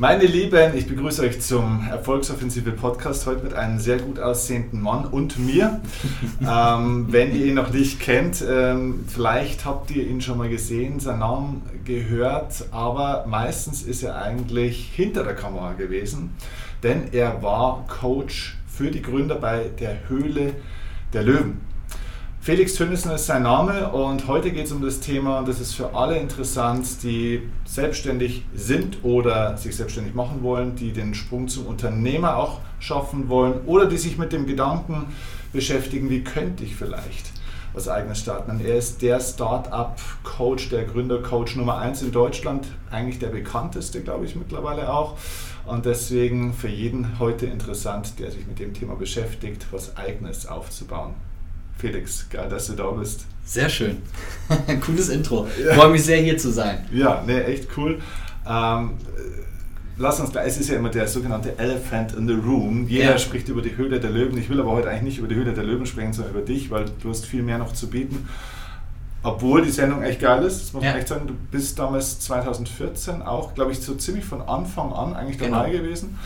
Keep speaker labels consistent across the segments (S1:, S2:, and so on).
S1: Meine Lieben, ich begrüße euch zum Erfolgsoffensive Podcast heute mit einem sehr gut aussehenden Mann und mir. ähm, wenn ihr ihn noch nicht kennt, ähm, vielleicht habt ihr ihn schon mal gesehen, seinen Namen gehört, aber meistens ist er eigentlich hinter der Kamera gewesen, denn er war Coach für die Gründer bei der Höhle der Löwen. Felix Tönnissen ist sein Name und heute geht es um das Thema, und das ist für alle interessant, die selbstständig sind oder sich selbstständig machen wollen, die den Sprung zum Unternehmer auch schaffen wollen oder die sich mit dem Gedanken beschäftigen, wie könnte ich vielleicht was eigenes starten. Und er ist der Start-up-Coach, der Gründer-Coach Nummer 1 in Deutschland, eigentlich der bekannteste, glaube ich, mittlerweile auch. Und deswegen für jeden heute interessant, der sich mit dem Thema beschäftigt, was eigenes aufzubauen. Felix, geil, dass du da bist.
S2: Sehr schön. Cooles Intro. Ja. Freue mich sehr, hier zu sein.
S1: Ja, ne, echt cool. Ähm, lass uns gleich, es ist ja immer der sogenannte Elephant in the Room. Jeder ja. spricht über die Höhle der Löwen. Ich will aber heute eigentlich nicht über die Höhle der Löwen sprechen, sondern über dich, weil du hast viel mehr noch zu bieten. Obwohl die Sendung echt geil ist, das muss man echt sagen. Du bist damals 2014 auch, glaube ich, so ziemlich von Anfang an eigentlich dabei genau. gewesen.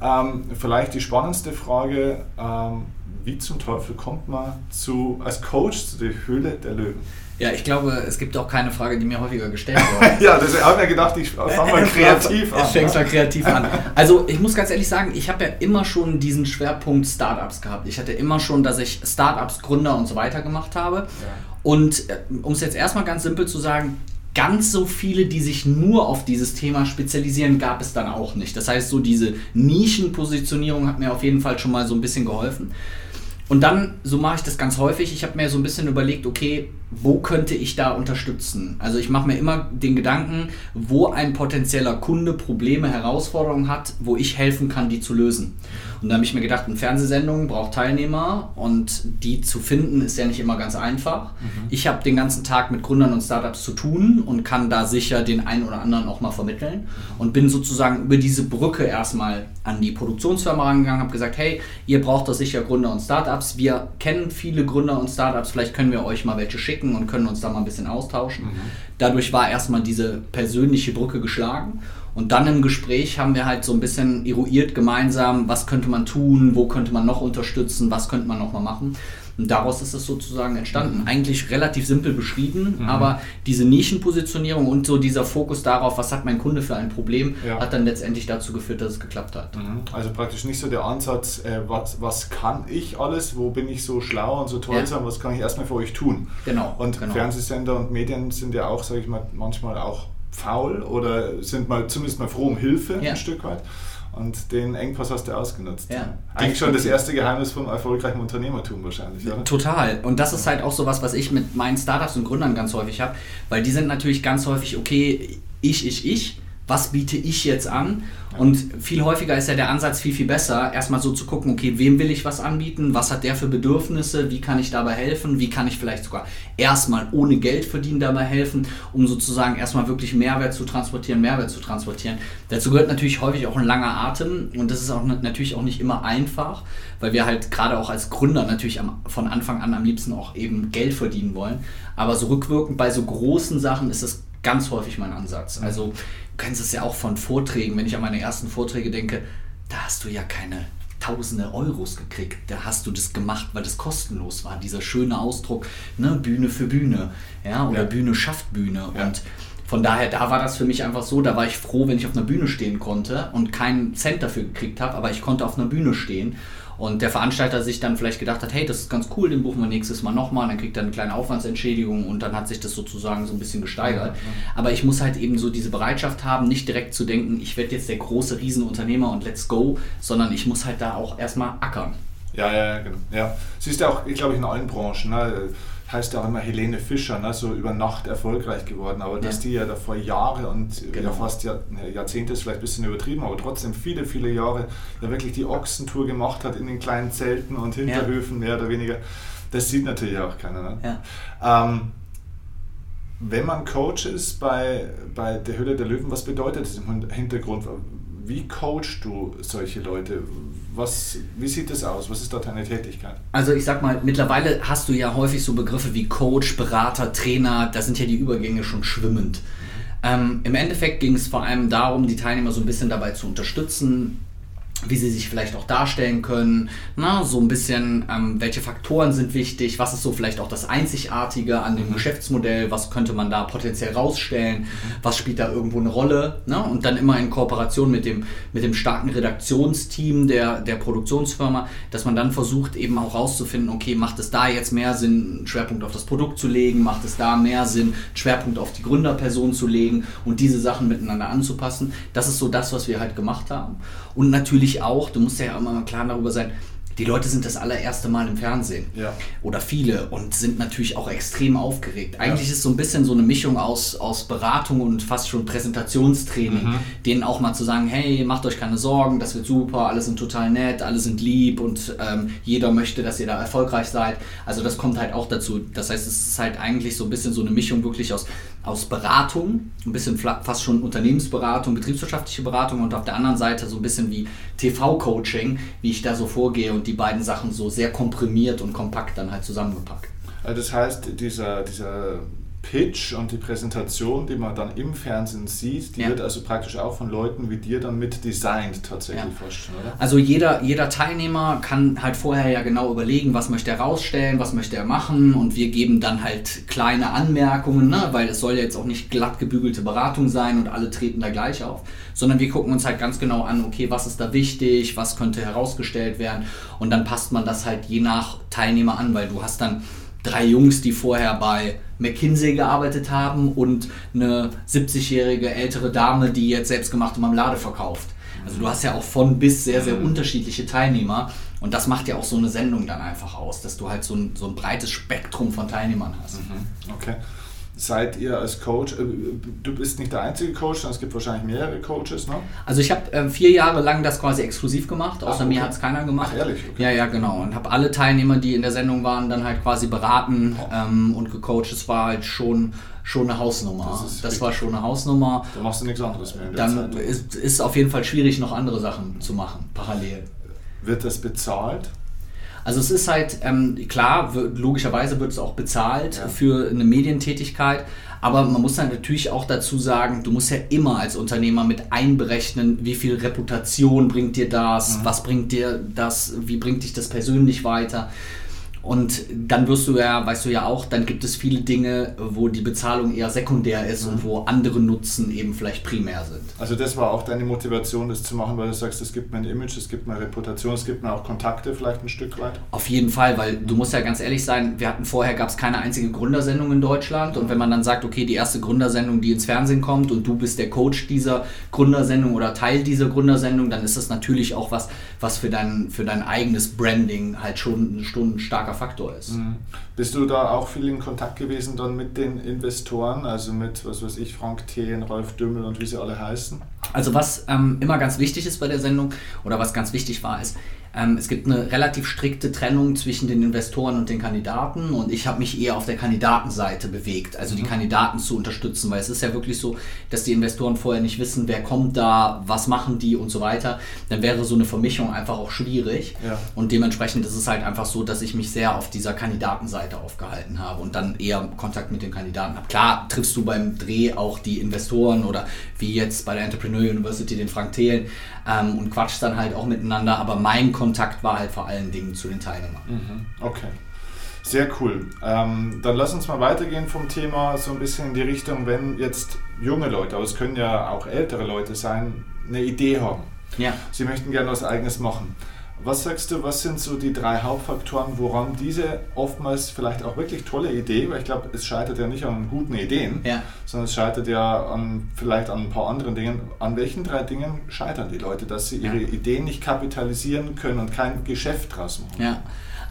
S1: Ja. Ähm, vielleicht die spannendste Frage, ähm, wie zum Teufel kommt man zu, als Coach zu der Höhle der Löwen?
S2: Ja, ich glaube, es gibt auch keine Frage, die mir häufiger gestellt wurde.
S1: ja, deswegen habe ich mir gedacht, ich fange mal kreativ an.
S2: Ich fängst mal kreativ an. Also ich muss ganz ehrlich sagen, ich habe ja immer schon diesen Schwerpunkt Startups gehabt. Ich hatte immer schon, dass ich Startups, Gründer und so weiter gemacht habe. Ja. Und äh, um es jetzt erstmal ganz simpel zu sagen, ganz so viele, die sich nur auf dieses Thema spezialisieren, gab es dann auch nicht. Das heißt, so diese Nischenpositionierung hat mir auf jeden Fall schon mal so ein bisschen geholfen. Und dann, so mache ich das ganz häufig, ich habe mir so ein bisschen überlegt, okay, wo könnte ich da unterstützen? Also ich mache mir immer den Gedanken, wo ein potenzieller Kunde Probleme, Herausforderungen hat, wo ich helfen kann, die zu lösen. Und da habe ich mir gedacht, eine Fernsehsendung braucht Teilnehmer und die zu finden ist ja nicht immer ganz einfach. Mhm. Ich habe den ganzen Tag mit Gründern und Startups zu tun und kann da sicher den einen oder anderen auch mal vermitteln und bin sozusagen über diese Brücke erstmal an die Produktionsfirma rangegangen, habe gesagt, hey, ihr braucht doch sicher Gründer und Startups. Wir kennen viele Gründer und Startups, vielleicht können wir euch mal welche schicken und können uns da mal ein bisschen austauschen. Mhm. Dadurch war erstmal diese persönliche Brücke geschlagen. Und dann im Gespräch haben wir halt so ein bisschen eruiert gemeinsam, was könnte man tun, wo könnte man noch unterstützen, was könnte man noch mal machen. Und daraus ist es sozusagen entstanden. Mhm. Eigentlich relativ simpel beschrieben, mhm. aber diese Nischenpositionierung und so dieser Fokus darauf, was hat mein Kunde für ein Problem, ja. hat dann letztendlich dazu geführt, dass es geklappt hat.
S1: Mhm. Also praktisch nicht so der Ansatz, äh, was, was kann ich alles, wo bin ich so schlau und so toll, ja. sondern was kann ich erstmal für euch tun.
S2: Genau.
S1: Und
S2: genau.
S1: Fernsehsender und Medien sind ja auch, sage ich mal, manchmal auch faul oder sind mal zumindest mal froh um Hilfe ja. ein Stück weit. Und den Engpass hast du ausgenutzt. Ja. Eigentlich schon das erste Geheimnis vom erfolgreichen Unternehmertum wahrscheinlich, oder?
S2: Total. Und das ist halt auch so was, was ich mit meinen Startups und Gründern ganz häufig habe, weil die sind natürlich ganz häufig, okay, ich, ich, ich was biete ich jetzt an? Und viel häufiger ist ja der Ansatz viel, viel besser, erstmal so zu gucken, okay, wem will ich was anbieten, was hat der für Bedürfnisse, wie kann ich dabei helfen, wie kann ich vielleicht sogar erstmal ohne Geld verdienen dabei helfen, um sozusagen erstmal wirklich Mehrwert zu transportieren, Mehrwert zu transportieren. Dazu gehört natürlich häufig auch ein langer Atem und das ist auch natürlich auch nicht immer einfach, weil wir halt gerade auch als Gründer natürlich am, von Anfang an am liebsten auch eben Geld verdienen wollen. Aber so rückwirkend bei so großen Sachen ist das ganz häufig mein Ansatz. Also kennst es ja auch von Vorträgen, wenn ich an meine ersten Vorträge denke, da hast du ja keine tausende Euros gekriegt. Da hast du das gemacht, weil das kostenlos war. Dieser schöne Ausdruck, ne, Bühne für Bühne, ja, oder ja. Bühne schafft Bühne. Ja. Und von daher, da war das für mich einfach so, da war ich froh, wenn ich auf einer Bühne stehen konnte und keinen Cent dafür gekriegt habe, aber ich konnte auf einer Bühne stehen und der Veranstalter sich dann vielleicht gedacht hat, hey, das ist ganz cool, den buchen wir nächstes Mal nochmal, dann kriegt er eine kleine Aufwandsentschädigung und dann hat sich das sozusagen so ein bisschen gesteigert. Aber ich muss halt eben so diese Bereitschaft haben, nicht direkt zu denken, ich werde jetzt der große Riesenunternehmer und let's go, sondern ich muss halt da auch erstmal ackern.
S1: Ja, ja, genau. Ja. Siehst du auch, ich glaube, in allen Branchen. Ne? Heißt ja auch immer Helene Fischer, ne, so über Nacht erfolgreich geworden. Aber ja. dass die ja da vor Jahre und genau. ja fast Jahr, Jahrzehnte ist vielleicht ein bisschen übertrieben, aber trotzdem viele, viele Jahre ja wirklich die Ochsentour gemacht hat in den kleinen Zelten und Hinterhöfen ja. mehr oder weniger. Das sieht natürlich auch keiner. Ne? Ja. Ähm, wenn man Coach ist bei, bei der Höhle der Löwen, was bedeutet das im Hintergrund? Wie coachst du solche Leute? Was, wie sieht das aus? Was ist da deine Tätigkeit?
S2: Also ich sag mal, mittlerweile hast du ja häufig so Begriffe wie Coach, Berater, Trainer, da sind ja die Übergänge schon schwimmend. Ähm, Im Endeffekt ging es vor allem darum, die Teilnehmer so ein bisschen dabei zu unterstützen, wie sie sich vielleicht auch darstellen können, na, so ein bisschen, ähm, welche Faktoren sind wichtig, was ist so vielleicht auch das Einzigartige an dem mhm. Geschäftsmodell, was könnte man da potenziell rausstellen, mhm. was spielt da irgendwo eine Rolle ne? und dann immer in Kooperation mit dem, mit dem starken Redaktionsteam der, der Produktionsfirma, dass man dann versucht eben auch rauszufinden, okay, macht es da jetzt mehr Sinn, einen Schwerpunkt auf das Produkt zu legen, macht es da mehr Sinn, einen Schwerpunkt auf die Gründerperson zu legen und diese Sachen miteinander anzupassen. Das ist so das, was wir halt gemacht haben. Und natürlich auch, du musst ja immer mal klar darüber sein, die Leute sind das allererste Mal im Fernsehen. Ja. Oder viele und sind natürlich auch extrem aufgeregt. Eigentlich ja. ist so ein bisschen so eine Mischung aus, aus Beratung und fast schon Präsentationstraining, mhm. denen auch mal zu sagen, hey, macht euch keine Sorgen, das wird super, alle sind total nett, alle sind lieb und ähm, jeder möchte, dass ihr da erfolgreich seid. Also das kommt halt auch dazu. Das heißt, es ist halt eigentlich so ein bisschen so eine Mischung wirklich aus aus Beratung, ein bisschen fast schon Unternehmensberatung, betriebswirtschaftliche Beratung und auf der anderen Seite so ein bisschen wie TV-Coaching, wie ich da so vorgehe und die beiden Sachen so sehr komprimiert und kompakt dann halt zusammengepackt.
S1: Also das heißt, dieser, dieser Pitch und die Präsentation, die man dann im Fernsehen sieht, die ja. wird also praktisch auch von Leuten wie dir dann mit designt tatsächlich ja. fast schon, oder?
S2: Also jeder, jeder Teilnehmer kann halt vorher ja genau überlegen, was möchte er rausstellen, was möchte er machen und wir geben dann halt kleine Anmerkungen, ne? weil es soll ja jetzt auch nicht glatt gebügelte Beratung sein und alle treten da gleich auf, sondern wir gucken uns halt ganz genau an, okay, was ist da wichtig, was könnte herausgestellt werden und dann passt man das halt je nach Teilnehmer an, weil du hast dann drei Jungs, die vorher bei McKinsey gearbeitet haben und eine 70-jährige ältere Dame, die jetzt selbstgemachte Marmelade verkauft. Also du hast ja auch von bis sehr, sehr mhm. unterschiedliche Teilnehmer und das macht ja auch so eine Sendung dann einfach aus, dass du halt so ein, so ein breites Spektrum von Teilnehmern hast.
S1: Mhm. Okay seid ihr als Coach, äh, du bist nicht der einzige Coach, sondern es gibt wahrscheinlich mehrere Coaches, ne?
S2: Also ich habe äh, vier Jahre lang das quasi exklusiv gemacht, außer Ach, okay. mir hat es keiner gemacht. Ach, ehrlich? Okay. Ja, ja, genau. Und habe alle Teilnehmer, die in der Sendung waren, dann halt quasi beraten oh. ähm, und gecoacht. Es war halt schon, schon eine Hausnummer. Das, das war schon eine Hausnummer.
S1: Da machst du nichts anderes mehr.
S2: Dann Zeit. Ist, ist auf jeden Fall schwierig, noch andere Sachen zu machen, parallel.
S1: Wird das bezahlt?
S2: Also es ist halt, ähm, klar, logischerweise wird es auch bezahlt ja. für eine Medientätigkeit, aber man muss dann natürlich auch dazu sagen, du musst ja immer als Unternehmer mit einberechnen, wie viel Reputation bringt dir das, mhm. was bringt dir das, wie bringt dich das persönlich weiter. Und dann wirst du ja, weißt du ja auch, dann gibt es viele Dinge, wo die Bezahlung eher sekundär ist mhm. und wo andere Nutzen eben vielleicht primär sind.
S1: Also das war auch deine Motivation, das zu machen, weil du sagst, es gibt mir ein Image, es gibt mir eine Reputation, es gibt mir auch Kontakte vielleicht ein Stück weit?
S2: Auf jeden Fall, weil du musst ja ganz ehrlich sein, wir hatten vorher, gab es keine einzige Gründersendung in Deutschland und wenn man dann sagt, okay, die erste Gründersendung, die ins Fernsehen kommt und du bist der Coach dieser Gründersendung oder Teil dieser Gründersendung, dann ist das natürlich auch was, was für dein, für dein eigenes Branding halt schon, schon ein starker Faktor ist. Mhm.
S1: Bist du da auch viel in Kontakt gewesen dann mit den Investoren, also mit, was weiß ich, Frank Thien, Rolf Dümmel und wie sie alle heißen?
S2: Also was ähm, immer ganz wichtig ist bei der Sendung oder was ganz wichtig war, ist, ähm, es gibt eine relativ strikte Trennung zwischen den Investoren und den Kandidaten und ich habe mich eher auf der Kandidatenseite bewegt, also die mhm. Kandidaten zu unterstützen, weil es ist ja wirklich so, dass die Investoren vorher nicht wissen, wer kommt da, was machen die und so weiter. Dann wäre so eine Vermischung einfach auch schwierig ja. und dementsprechend ist es halt einfach so, dass ich mich sehr auf dieser Kandidatenseite aufgehalten habe und dann eher Kontakt mit den Kandidaten habe. Klar triffst du beim Dreh auch die Investoren oder wie jetzt bei der Entrepreneur University den Frank Thelen ähm, und quatschst dann halt auch miteinander, aber mein Kontakt war halt vor allen Dingen zu den Teilnehmern.
S1: Mhm. Okay. Sehr cool. Ähm, dann lass uns mal weitergehen vom Thema so ein bisschen in die Richtung, wenn jetzt junge Leute, aber es können ja auch ältere Leute sein, eine Idee haben. Ja. Sie möchten gerne was Eigenes machen. Was sagst du, was sind so die drei Hauptfaktoren, woran diese oftmals vielleicht auch wirklich tolle Idee, weil ich glaube, es scheitert ja nicht an guten Ideen, ja. sondern es scheitert ja an, vielleicht an ein paar anderen Dingen. An welchen drei Dingen scheitern die Leute, dass sie ihre ja. Ideen nicht kapitalisieren können und kein Geschäft draus machen?
S2: Ja.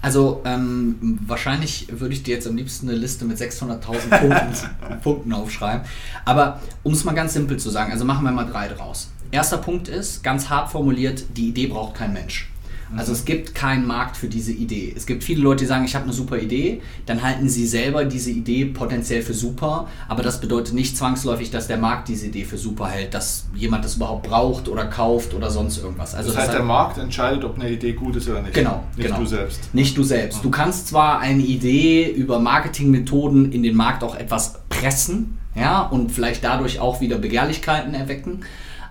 S2: Also ähm, wahrscheinlich würde ich dir jetzt am liebsten eine Liste mit 600.000 Punkten, Punkten aufschreiben. Aber um es mal ganz simpel zu sagen, also machen wir mal drei draus. Erster Punkt ist, ganz hart formuliert, die Idee braucht kein Mensch. Also es gibt keinen Markt für diese Idee. Es gibt viele Leute, die sagen, ich habe eine super Idee, dann halten sie selber diese Idee potenziell für super, aber das bedeutet nicht zwangsläufig, dass der Markt diese Idee für super hält, dass jemand das überhaupt braucht oder kauft oder sonst irgendwas.
S1: Also das heißt, das der Markt entscheidet, ob eine Idee gut ist oder nicht.
S2: Genau.
S1: Nicht
S2: genau.
S1: du selbst.
S2: Nicht du selbst. Du kannst zwar eine Idee über Marketingmethoden in den Markt auch etwas pressen, ja, und vielleicht dadurch auch wieder Begehrlichkeiten erwecken.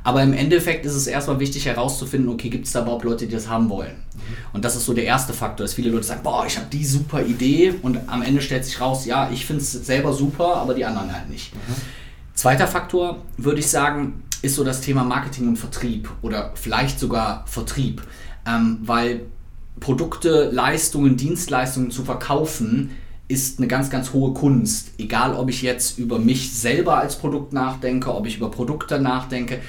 S2: Aber im Endeffekt ist es erstmal wichtig herauszufinden, okay, gibt es da überhaupt Leute, die das haben wollen? Mhm. Und das ist so der erste Faktor, dass viele Leute sagen, boah, ich habe die super Idee und am Ende stellt sich raus, ja, ich finde es selber super, aber die anderen halt nicht. Mhm. Zweiter Faktor, würde ich sagen, ist so das Thema Marketing und Vertrieb oder vielleicht sogar Vertrieb, ähm, weil Produkte, Leistungen, Dienstleistungen zu verkaufen, ist eine ganz, ganz hohe Kunst. Egal, ob ich jetzt über mich selber als Produkt nachdenke, ob ich über Produkte nachdenke,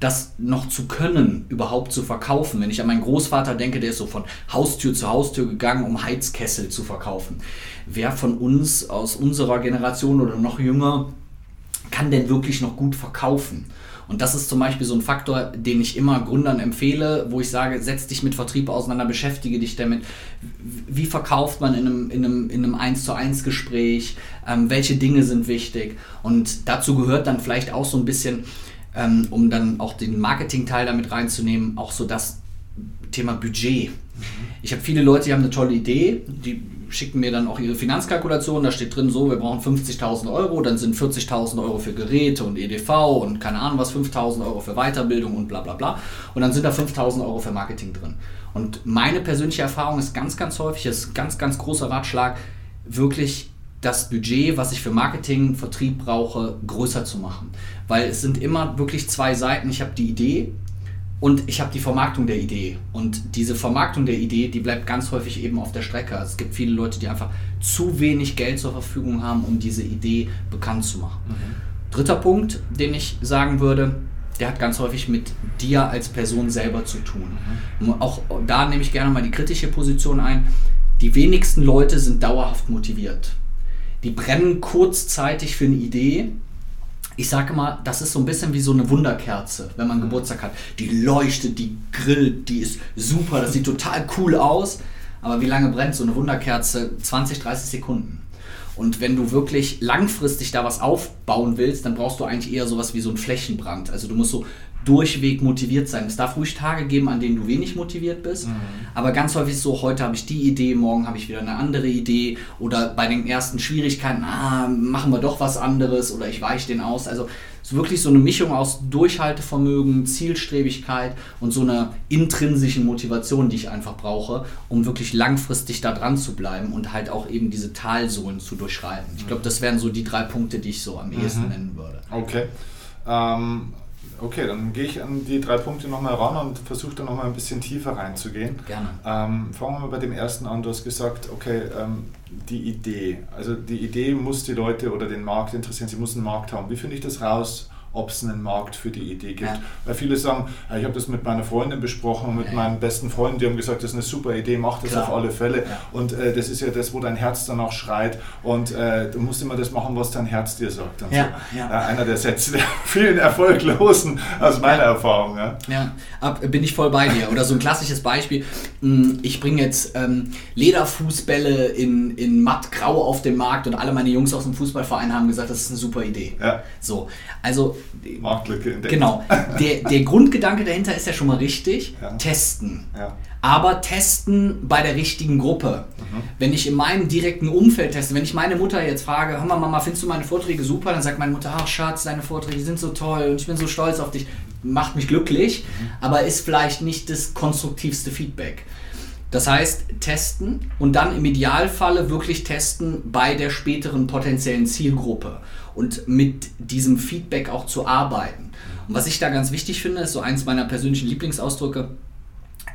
S2: das noch zu können, überhaupt zu verkaufen. Wenn ich an meinen Großvater denke, der ist so von Haustür zu Haustür gegangen, um Heizkessel zu verkaufen. Wer von uns aus unserer Generation oder noch jünger kann denn wirklich noch gut verkaufen? Und das ist zum Beispiel so ein Faktor, den ich immer Gründern empfehle, wo ich sage, setz dich mit Vertrieb auseinander, beschäftige dich damit. Wie verkauft man in einem, in einem, in einem 1 zu 1 Gespräch? Ähm, welche Dinge sind wichtig? Und dazu gehört dann vielleicht auch so ein bisschen, ähm, um dann auch den Marketing-Teil damit reinzunehmen, auch so das Thema Budget. Ich habe viele Leute, die haben eine tolle Idee, die schicken mir dann auch ihre Finanzkalkulation, da steht drin so, wir brauchen 50.000 Euro, dann sind 40.000 Euro für Geräte und EDV und keine Ahnung was, 5.000 Euro für Weiterbildung und bla bla bla. Und dann sind da 5.000 Euro für Marketing drin. Und meine persönliche Erfahrung ist ganz, ganz häufig, das ist ein ganz, ganz großer Ratschlag, wirklich das Budget, was ich für Marketing, Vertrieb brauche, größer zu machen. Weil es sind immer wirklich zwei Seiten. Ich habe die Idee, und ich habe die Vermarktung der Idee. Und diese Vermarktung der Idee, die bleibt ganz häufig eben auf der Strecke. Also es gibt viele Leute, die einfach zu wenig Geld zur Verfügung haben, um diese Idee bekannt zu machen. Mhm. Dritter Punkt, den ich sagen würde, der hat ganz häufig mit dir als Person selber zu tun. Mhm. Auch da nehme ich gerne mal die kritische Position ein. Die wenigsten Leute sind dauerhaft motiviert. Die brennen kurzzeitig für eine Idee, ich sage mal, das ist so ein bisschen wie so eine Wunderkerze, wenn man Geburtstag hat. Die leuchtet, die grillt, die ist super, das sieht total cool aus. Aber wie lange brennt so eine Wunderkerze? 20, 30 Sekunden. Und wenn du wirklich langfristig da was aufbauen willst, dann brauchst du eigentlich eher sowas wie so ein Flächenbrand. Also du musst so durchweg motiviert sein. Es darf ruhig Tage geben, an denen du wenig motiviert bist. Mhm. Aber ganz häufig ist so, heute habe ich die Idee, morgen habe ich wieder eine andere Idee. Oder bei den ersten Schwierigkeiten, ah, machen wir doch was anderes oder ich weiche den aus. Also es ist wirklich so eine Mischung aus Durchhaltevermögen, Zielstrebigkeit und so einer intrinsischen Motivation, die ich einfach brauche, um wirklich langfristig da dran zu bleiben und halt auch eben diese Talsohlen zu durchschreiten. Ich glaube, das wären so die drei Punkte, die ich so am ehesten mhm. nennen würde.
S1: Okay. Ähm Okay, dann gehe ich an die drei Punkte nochmal ran und versuche da nochmal ein bisschen tiefer reinzugehen.
S2: Gerne.
S1: Ähm, fangen wir mal bei dem ersten an. Du hast gesagt, okay, ähm, die Idee. Also die Idee muss die Leute oder den Markt interessieren. Sie muss einen Markt haben. Wie finde ich das raus? Ob es einen Markt für die Idee gibt. Ja. Weil viele sagen, ich habe das mit meiner Freundin besprochen, mit ja. meinen besten Freunden, die haben gesagt, das ist eine super Idee, mach das Klar. auf alle Fälle. Ja. Und äh, das ist ja das, wo dein Herz danach schreit. Und äh, du musst immer das machen, was dein Herz dir sagt. So. Äh, einer der Sätze der vielen Erfolglosen aus meiner Erfahrung.
S2: Ja. Ab, bin ich voll bei dir. Oder so ein klassisches Beispiel, hm, ich bringe jetzt ähm, Lederfußbälle in, in matt grau auf den Markt und alle meine Jungs aus dem Fußballverein haben gesagt, das ist eine super Idee. Ja. So, also Marktlücke entdeckt. Genau. Der, der Grundgedanke dahinter ist ja schon mal richtig. Ja. Testen. Ja. Aber testen bei der richtigen Gruppe. Mhm. Wenn ich in meinem direkten Umfeld teste, wenn ich meine Mutter jetzt frage, hör mal Mama, findest du meine Vorträge super? Dann sagt meine Mutter, ach Schatz, deine Vorträge sind so toll und ich bin so stolz auf dich. Macht mich glücklich, mhm. aber ist vielleicht nicht das konstruktivste Feedback. Das heißt, testen und dann im Idealfalle wirklich testen bei der späteren potenziellen Zielgruppe und mit diesem Feedback auch zu arbeiten. Und was ich da ganz wichtig finde, ist so eins meiner persönlichen Lieblingsausdrücke,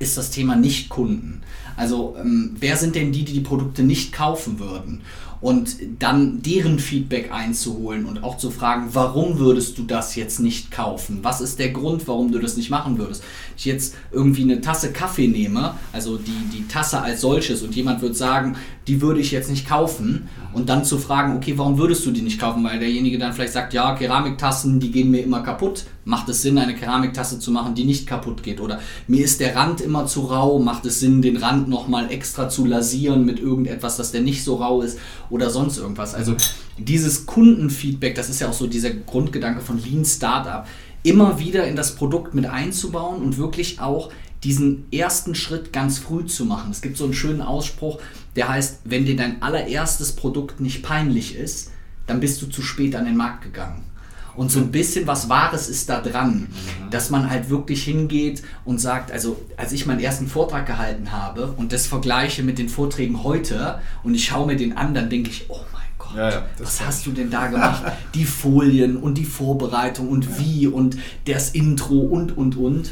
S2: ist das Thema Nicht-Kunden. Also ähm, wer sind denn die, die die Produkte nicht kaufen würden? und dann deren Feedback einzuholen und auch zu fragen, warum würdest du das jetzt nicht kaufen? Was ist der Grund, warum du das nicht machen würdest? Ich jetzt irgendwie eine Tasse Kaffee nehme, also die, die Tasse als solches und jemand wird sagen, die würde ich jetzt nicht kaufen und dann zu fragen, okay, warum würdest du die nicht kaufen? Weil derjenige dann vielleicht sagt, ja, Keramiktassen, die gehen mir immer kaputt. Macht es Sinn, eine Keramiktasse zu machen, die nicht kaputt geht? Oder mir ist der Rand immer zu rau, macht es Sinn, den Rand nochmal extra zu lasieren mit irgendetwas, dass der nicht so rau ist? oder sonst irgendwas. Also dieses Kundenfeedback, das ist ja auch so dieser Grundgedanke von Lean Startup, immer wieder in das Produkt mit einzubauen und wirklich auch diesen ersten Schritt ganz früh zu machen. Es gibt so einen schönen Ausspruch, der heißt, wenn dir dein allererstes Produkt nicht peinlich ist, dann bist du zu spät an den Markt gegangen. Und so ein bisschen was Wahres ist da dran, mhm. dass man halt wirklich hingeht und sagt, also als ich meinen ersten Vortrag gehalten habe und das vergleiche mit den Vorträgen heute und ich schaue mir den an, dann denke ich, oh mein Gott, ja, ja, was hast du denn da gemacht? die Folien und die Vorbereitung und ja. wie und das Intro und und und.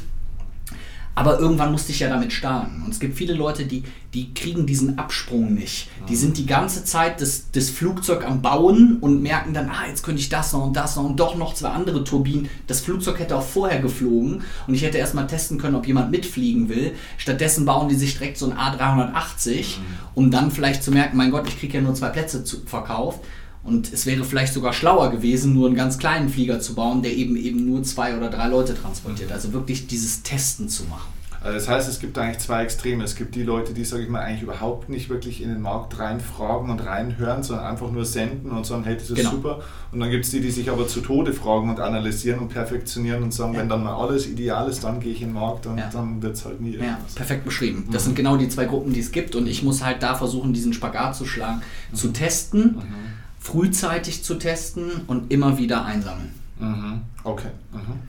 S2: Aber irgendwann musste ich ja damit starten. Und es gibt viele Leute, die, die kriegen diesen Absprung nicht. Die sind die ganze Zeit das, das Flugzeug am Bauen und merken dann, ah, jetzt könnte ich das noch und das noch und doch noch zwei andere Turbinen. Das Flugzeug hätte auch vorher geflogen und ich hätte erstmal testen können, ob jemand mitfliegen will. Stattdessen bauen die sich direkt so ein A380, mhm. um dann vielleicht zu merken, mein Gott, ich kriege ja nur zwei Plätze zu, verkauft. Und es wäre vielleicht sogar schlauer gewesen, nur einen ganz kleinen Flieger zu bauen, der eben eben nur zwei oder drei Leute transportiert. Also wirklich dieses Testen zu machen.
S1: Also das heißt, es gibt eigentlich zwei Extreme. Es gibt die Leute, die, sage ich mal, eigentlich überhaupt nicht wirklich in den Markt reinfragen und reinhören, sondern einfach nur senden und sagen, hey, das ist genau. super. Und dann gibt es die, die sich aber zu Tode fragen und analysieren und perfektionieren und sagen, ja. wenn dann mal alles ideal ist, dann gehe ich in den Markt und ja. dann wird es halt nie
S2: irgendwas. Ja, perfekt beschrieben. Das mhm. sind genau die zwei Gruppen, die es gibt und ich muss halt da versuchen, diesen Spagat zu schlagen, mhm. zu testen. Mhm frühzeitig zu testen und immer wieder einsammeln.
S1: Mhm. Okay. Mhm.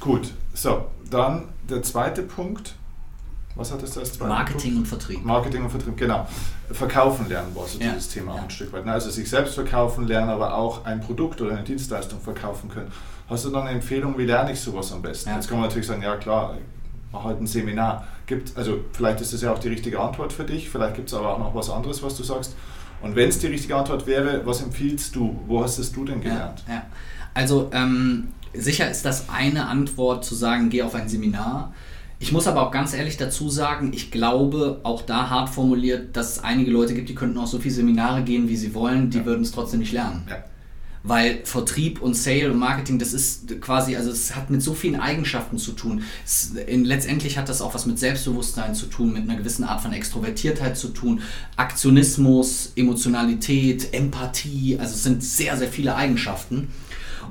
S1: Gut. So, dann der zweite Punkt. Was hat das als
S2: zweiter Marketing Punkt? und Vertrieb.
S1: Marketing und Vertrieb, genau. Verkaufen lernen war so ja. dieses Thema ja. auch ein Stück weit. Also sich selbst verkaufen lernen, aber auch ein Produkt oder eine Dienstleistung verkaufen können. Hast du dann eine Empfehlung, wie lerne ich sowas am besten? Ja. Jetzt kann man natürlich sagen, ja klar, mach halt ein Seminar. Gibt, also vielleicht ist das ja auch die richtige Antwort für dich, vielleicht gibt es aber auch noch was anderes, was du sagst. Und wenn es die richtige Antwort wäre, was empfiehlst du? Wo hast es du denn gelernt?
S2: Ja, ja. Also ähm, sicher ist das eine Antwort zu sagen, geh auf ein Seminar. Ich muss aber auch ganz ehrlich dazu sagen, ich glaube, auch da hart formuliert, dass es einige Leute gibt, die könnten auch so viele Seminare gehen, wie sie wollen, die ja. würden es trotzdem nicht lernen. Ja weil Vertrieb und Sale und Marketing, das ist quasi, also es hat mit so vielen Eigenschaften zu tun. Es, in, letztendlich hat das auch was mit Selbstbewusstsein zu tun, mit einer gewissen Art von Extrovertiertheit zu tun, Aktionismus, Emotionalität, Empathie, also es sind sehr, sehr viele Eigenschaften.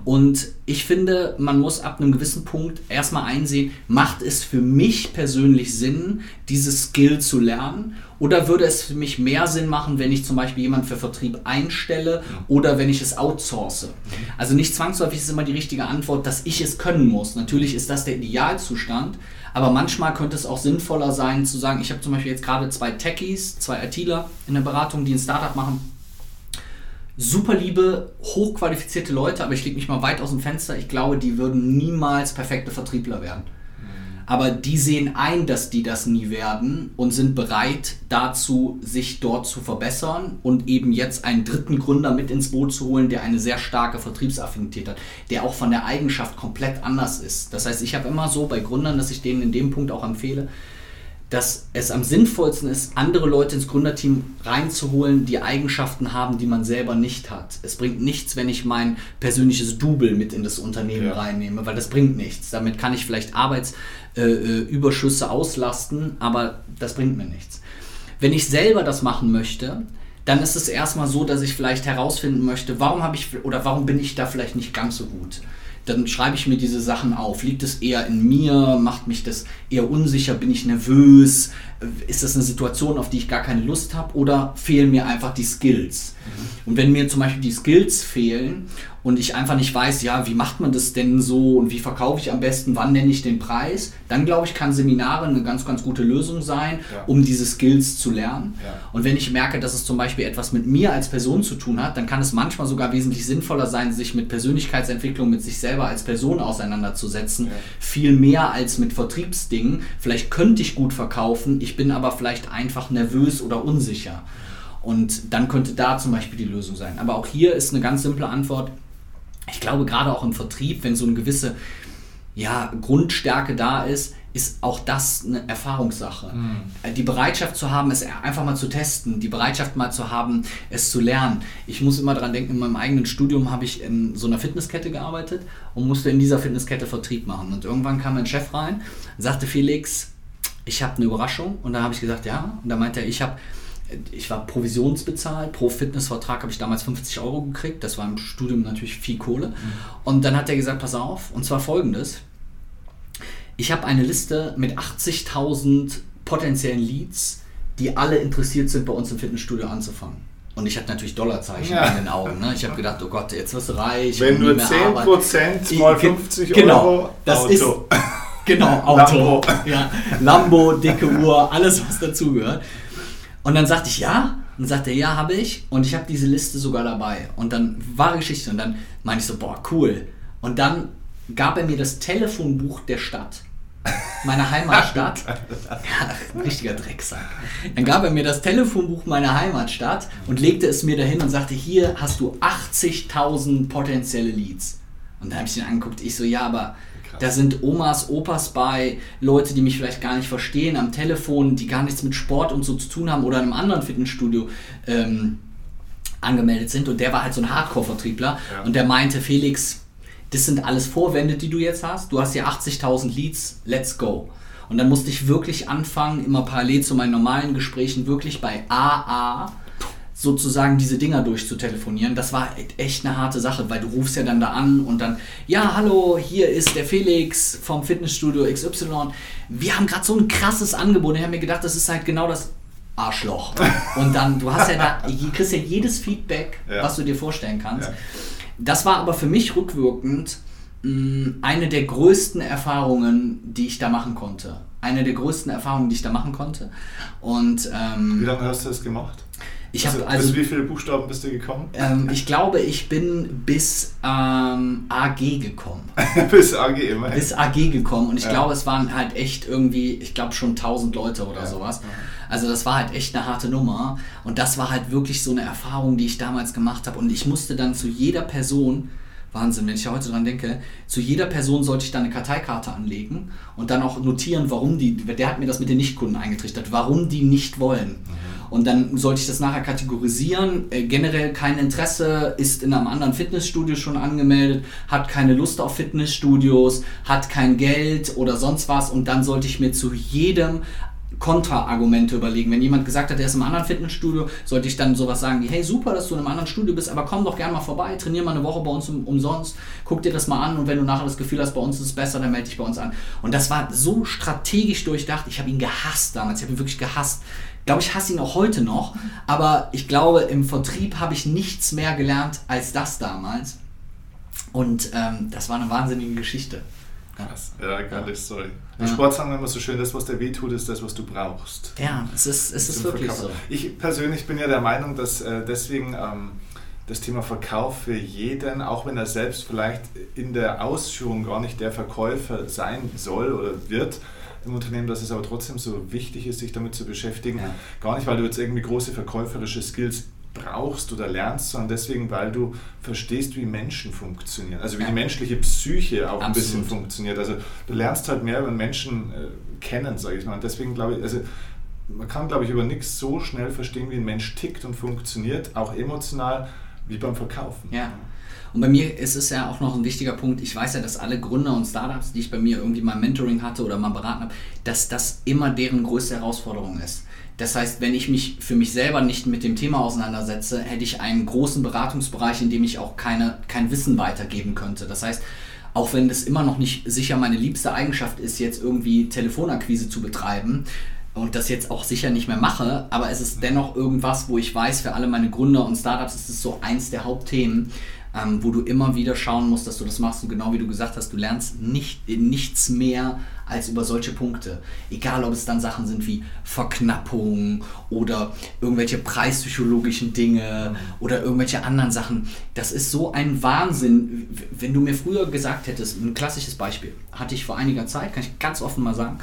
S2: Und ich finde, man muss ab einem gewissen Punkt erstmal einsehen, macht es für mich persönlich Sinn, dieses Skill zu lernen? Oder würde es für mich mehr Sinn machen, wenn ich zum Beispiel jemanden für Vertrieb einstelle oder wenn ich es outsource? Also nicht zwangsläufig ist immer die richtige Antwort, dass ich es können muss. Natürlich ist das der Idealzustand, aber manchmal könnte es auch sinnvoller sein zu sagen, ich habe zum Beispiel jetzt gerade zwei Techies, zwei ITler in der Beratung, die ein Startup machen super liebe, hochqualifizierte Leute, aber ich lege mich mal weit aus dem Fenster. Ich glaube, die würden niemals perfekte Vertriebler werden. Mhm. Aber die sehen ein, dass die das nie werden und sind bereit dazu, sich dort zu verbessern und eben jetzt einen dritten Gründer mit ins Boot zu holen, der eine sehr starke Vertriebsaffinität hat, der auch von der Eigenschaft komplett anders ist. Das heißt, ich habe immer so bei Gründern, dass ich denen in dem Punkt auch empfehle, dass es am sinnvollsten ist, andere Leute ins Gründerteam reinzuholen, die Eigenschaften haben, die man selber nicht hat. Es bringt nichts, wenn ich mein persönliches Double mit in das Unternehmen ja. reinnehme, weil das bringt nichts. Damit kann ich vielleicht Arbeitsüberschüsse äh, auslasten, aber das bringt mir nichts. Wenn ich selber das machen möchte, dann ist es erstmal so, dass ich vielleicht herausfinden möchte, warum habe ich oder warum bin ich da vielleicht nicht ganz so gut dann schreibe ich mir diese Sachen auf. Liegt es eher in mir? Macht mich das eher unsicher? Bin ich nervös? Ist das eine Situation, auf die ich gar keine Lust habe? Oder fehlen mir einfach die Skills? Mhm. Und wenn mir zum Beispiel die Skills fehlen und ich einfach nicht weiß, ja, wie macht man das denn so und wie verkaufe ich am besten, wann nenne ich den Preis, dann glaube ich, kann Seminare eine ganz, ganz gute Lösung sein, ja. um diese Skills zu lernen. Ja. Und wenn ich merke, dass es zum Beispiel etwas mit mir als Person zu tun hat, dann kann es manchmal sogar wesentlich sinnvoller sein, sich mit Persönlichkeitsentwicklung, mit sich selber als Person auseinanderzusetzen, ja. viel mehr als mit Vertriebsdingen. Vielleicht könnte ich gut verkaufen, ich bin aber vielleicht einfach nervös oder unsicher. Und dann könnte da zum Beispiel die Lösung sein. Aber auch hier ist eine ganz simple Antwort ich glaube, gerade auch im Vertrieb, wenn so eine gewisse ja, Grundstärke da ist, ist auch das eine Erfahrungssache. Mhm. Die Bereitschaft zu haben, es einfach mal zu testen, die Bereitschaft mal zu haben, es zu lernen. Ich muss immer daran denken, in meinem eigenen Studium habe ich in so einer Fitnesskette gearbeitet und musste in dieser Fitnesskette Vertrieb machen. Und irgendwann kam mein Chef rein und sagte, Felix, ich habe eine Überraschung. Und da habe ich gesagt, ja. Und da meinte er, ich habe ich war provisionsbezahlt. Pro Fitnessvertrag habe ich damals 50 Euro gekriegt. Das war im Studium natürlich viel Kohle. Mhm. Und dann hat er gesagt, pass auf, und zwar folgendes. Ich habe eine Liste mit 80.000 potenziellen Leads, die alle interessiert sind, bei uns im Fitnessstudio anzufangen. Und ich hatte natürlich Dollarzeichen ja. in den Augen. Ne? Ich habe gedacht, oh Gott, jetzt wirst du reich.
S1: Wenn nur 10% mal 50 genau, Euro,
S2: das Auto. Ist, genau, Auto. Lambo. Ja, Lambo, dicke Uhr, alles, was dazugehört. Und dann sagte ich, ja. Und dann sagte er, ja, habe ich. Und ich habe diese Liste sogar dabei. Und dann war Geschichte. Und dann meinte ich so, boah, cool. Und dann gab er mir das Telefonbuch der Stadt meiner Heimatstadt. ja, richtiger Drecksack. Dann gab er mir das Telefonbuch meiner Heimatstadt und legte es mir dahin und sagte, hier hast du 80.000 potenzielle Leads. Und da habe ich ihn angeguckt, ich so, ja, aber. Da sind Omas, Opas bei, Leute, die mich vielleicht gar nicht verstehen, am Telefon, die gar nichts mit Sport und so zu tun haben oder in einem anderen Fitnessstudio. Ähm, angemeldet sind und der war halt so ein Hardcore-Vertriebler ja. und der meinte, Felix, das sind alles Vorwände, die du jetzt hast. Du hast hier 80.000 Leads, let's go. Und dann musste ich wirklich anfangen, immer parallel zu meinen normalen Gesprächen, wirklich bei AA sozusagen diese Dinger durchzutelefonieren. Das war echt eine harte Sache, weil du rufst ja dann da an und dann, ja, hallo, hier ist der Felix vom Fitnessstudio XY. Wir haben gerade so ein krasses Angebot. Ich habe mir gedacht, das ist halt genau das Arschloch. Und dann, du hast ja da, kriegst ja jedes Feedback, ja. was du dir vorstellen kannst. Ja. Das war aber für mich rückwirkend mh, mm, eine der größten Erfahrungen, die ich da machen konnte. Eine der größten Erfahrungen, die ich da machen konnte. Und, ähm,
S1: Wie lange hast du das gemacht?
S2: Ich also,
S1: also, bis wie viele Buchstaben bist du gekommen?
S2: Ähm, ich glaube, ich bin bis ähm, AG gekommen.
S1: bis AG immer.
S2: Bis AG gekommen und ich ja. glaube, es waren halt echt irgendwie, ich glaube schon 1000 Leute oder ja. sowas. Also das war halt echt eine harte Nummer und das war halt wirklich so eine Erfahrung, die ich damals gemacht habe und ich musste dann zu jeder Person Wahnsinn, wenn ich heute dran denke, zu jeder Person sollte ich dann eine Karteikarte anlegen und dann auch notieren, warum die, der hat mir das mit den Nichtkunden eingetrichtert, warum die nicht wollen. Mhm. Und dann sollte ich das nachher kategorisieren. Äh, generell kein Interesse, ist in einem anderen Fitnessstudio schon angemeldet, hat keine Lust auf Fitnessstudios, hat kein Geld oder sonst was. Und dann sollte ich mir zu jedem Kontraargumente überlegen. Wenn jemand gesagt hat, er ist im anderen Fitnessstudio, sollte ich dann sowas sagen wie, hey, super, dass du in einem anderen Studio bist, aber komm doch gerne mal vorbei, trainier mal eine Woche bei uns um, umsonst, guck dir das mal an und wenn du nachher das Gefühl hast, bei uns ist es besser, dann melde dich bei uns an. Und das war so strategisch durchdacht, ich habe ihn gehasst damals, ich habe ihn wirklich gehasst. Ich glaube, ich hasse ihn auch heute noch, aber ich glaube, im Vertrieb habe ich nichts mehr gelernt als das damals. Und ähm, das war eine wahnsinnige Geschichte.
S1: Krass. Ja, geile Story. Im ja. Sport sagen wir immer so schön, das, was dir wehtut, ist das, was du brauchst.
S2: Ja, es ist, es ist wirklich Verkauf. so.
S1: Ich persönlich bin ja der Meinung, dass äh, deswegen ähm, das Thema Verkauf für jeden, auch wenn er selbst vielleicht in der Ausführung gar nicht der Verkäufer sein soll oder wird, im Unternehmen, dass es aber trotzdem so wichtig ist, sich damit zu beschäftigen. Ja. Gar nicht, weil du jetzt irgendwie große verkäuferische Skills brauchst oder lernst, sondern deswegen, weil du verstehst, wie Menschen funktionieren. Also wie ja. die menschliche Psyche auch Absolut. ein bisschen funktioniert. Also du lernst halt mehr, wenn Menschen äh, kennen, sage ich mal. Und deswegen glaube ich, also man kann, glaube ich, über nichts so schnell verstehen, wie ein Mensch tickt und funktioniert, auch emotional, wie beim Verkaufen.
S2: Ja. Und bei mir ist es ja auch noch ein wichtiger Punkt. Ich weiß ja, dass alle Gründer und Startups, die ich bei mir irgendwie mal Mentoring hatte oder mal beraten habe, dass das immer deren größte Herausforderung ist. Das heißt, wenn ich mich für mich selber nicht mit dem Thema auseinandersetze, hätte ich einen großen Beratungsbereich, in dem ich auch keine, kein Wissen weitergeben könnte. Das heißt, auch wenn das immer noch nicht sicher meine liebste Eigenschaft ist, jetzt irgendwie Telefonakquise zu betreiben und das jetzt auch sicher nicht mehr mache, aber es ist dennoch irgendwas, wo ich weiß, für alle meine Gründer und Startups ist es so eins der Hauptthemen, ähm, wo du immer wieder schauen musst, dass du das machst. Und genau wie du gesagt hast, du lernst nicht, nichts mehr als über solche Punkte. Egal, ob es dann Sachen sind wie Verknappung oder irgendwelche preispsychologischen Dinge oder irgendwelche anderen Sachen. Das ist so ein Wahnsinn. Wenn du mir früher gesagt hättest, ein klassisches Beispiel, hatte ich vor einiger Zeit, kann ich ganz offen mal sagen,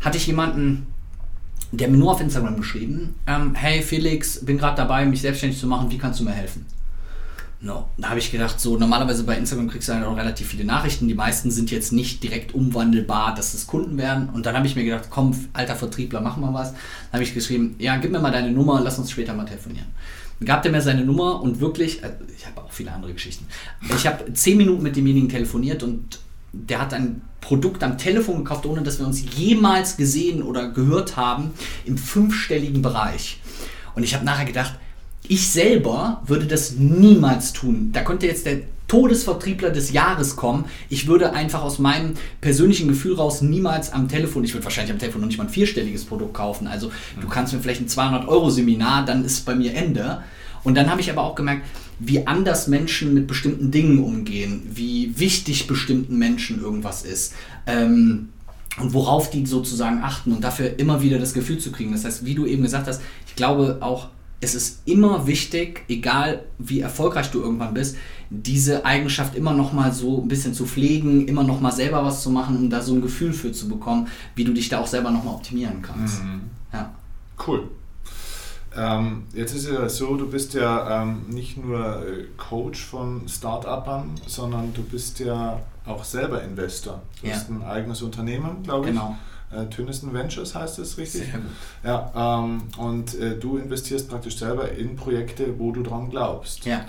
S2: hatte ich jemanden, der mir nur auf Instagram geschrieben, ähm, hey Felix, bin gerade dabei, mich selbstständig zu machen, wie kannst du mir helfen? No. Da habe ich gedacht, so normalerweise bei Instagram kriegst du halt auch relativ viele Nachrichten. Die meisten sind jetzt nicht direkt umwandelbar, dass es Kunden werden. Und dann habe ich mir gedacht, komm, alter Vertriebler, mach mal was. Dann habe ich geschrieben, ja, gib mir mal deine Nummer, lass uns später mal telefonieren. Dann gab er mir seine Nummer und wirklich, äh, ich habe auch viele andere Geschichten. Ich habe zehn Minuten mit demjenigen telefoniert und der hat ein Produkt am Telefon gekauft, ohne dass wir uns jemals gesehen oder gehört haben, im fünfstelligen Bereich. Und ich habe nachher gedacht, ich selber würde das niemals tun. Da könnte jetzt der Todesvertriebler des Jahres kommen. Ich würde einfach aus meinem persönlichen Gefühl raus niemals am Telefon, ich würde wahrscheinlich am Telefon noch nicht mal ein vierstelliges Produkt kaufen. Also du kannst mir vielleicht ein 200 Euro Seminar, dann ist bei mir Ende. Und dann habe ich aber auch gemerkt, wie anders Menschen mit bestimmten Dingen umgehen, wie wichtig bestimmten Menschen irgendwas ist. Ähm, und worauf die sozusagen achten und dafür immer wieder das Gefühl zu kriegen. Das heißt, wie du eben gesagt hast, ich glaube auch, es ist immer wichtig, egal wie erfolgreich du irgendwann bist, diese Eigenschaft immer noch mal so ein bisschen zu pflegen, immer noch mal selber was zu machen, um da so ein Gefühl für zu bekommen, wie du dich da auch selber noch mal optimieren kannst. Mhm.
S1: Ja. Cool. Ähm, jetzt ist ja so, du bist ja ähm, nicht nur äh, Coach von Start-Upern, sondern du bist ja auch selber Investor. Du ja. hast ein eigenes Unternehmen, glaube ich. Genau. Äh, Tönnissen Ventures heißt es richtig? Ja, ähm, und äh, du investierst praktisch selber in Projekte, wo du dran glaubst. Ja.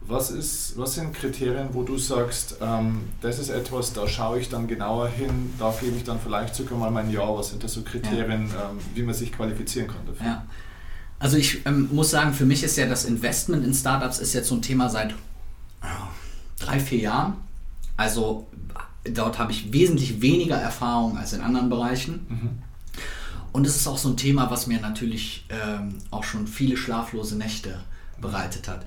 S1: Was, ist, was sind Kriterien, wo du sagst, ähm, das ist etwas, da schaue ich dann genauer hin, da gebe ich dann vielleicht sogar mal mein Ja. Was sind da so Kriterien, ja. ähm, wie man sich qualifizieren kann dafür?
S2: Ja. Also ich ähm, muss sagen, für mich ist ja das Investment in Startups ist jetzt so ein Thema seit drei, vier Jahren. Also dort habe ich wesentlich weniger Erfahrung als in anderen Bereichen. Mhm. Und es ist auch so ein Thema, was mir natürlich ähm, auch schon viele schlaflose Nächte bereitet hat.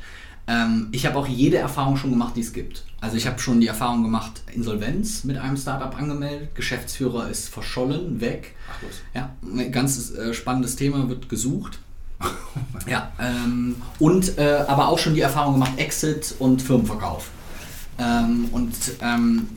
S2: Ähm, ich habe auch jede Erfahrung schon gemacht, die es gibt. Also ich habe schon die Erfahrung gemacht, Insolvenz mit einem Startup angemeldet, Geschäftsführer ist verschollen, weg. Ach. Ja, ein ganz äh, spannendes Thema, wird gesucht. ja, ähm, und äh, aber auch schon die Erfahrung gemacht, Exit und Firmenverkauf. Ähm, und ähm,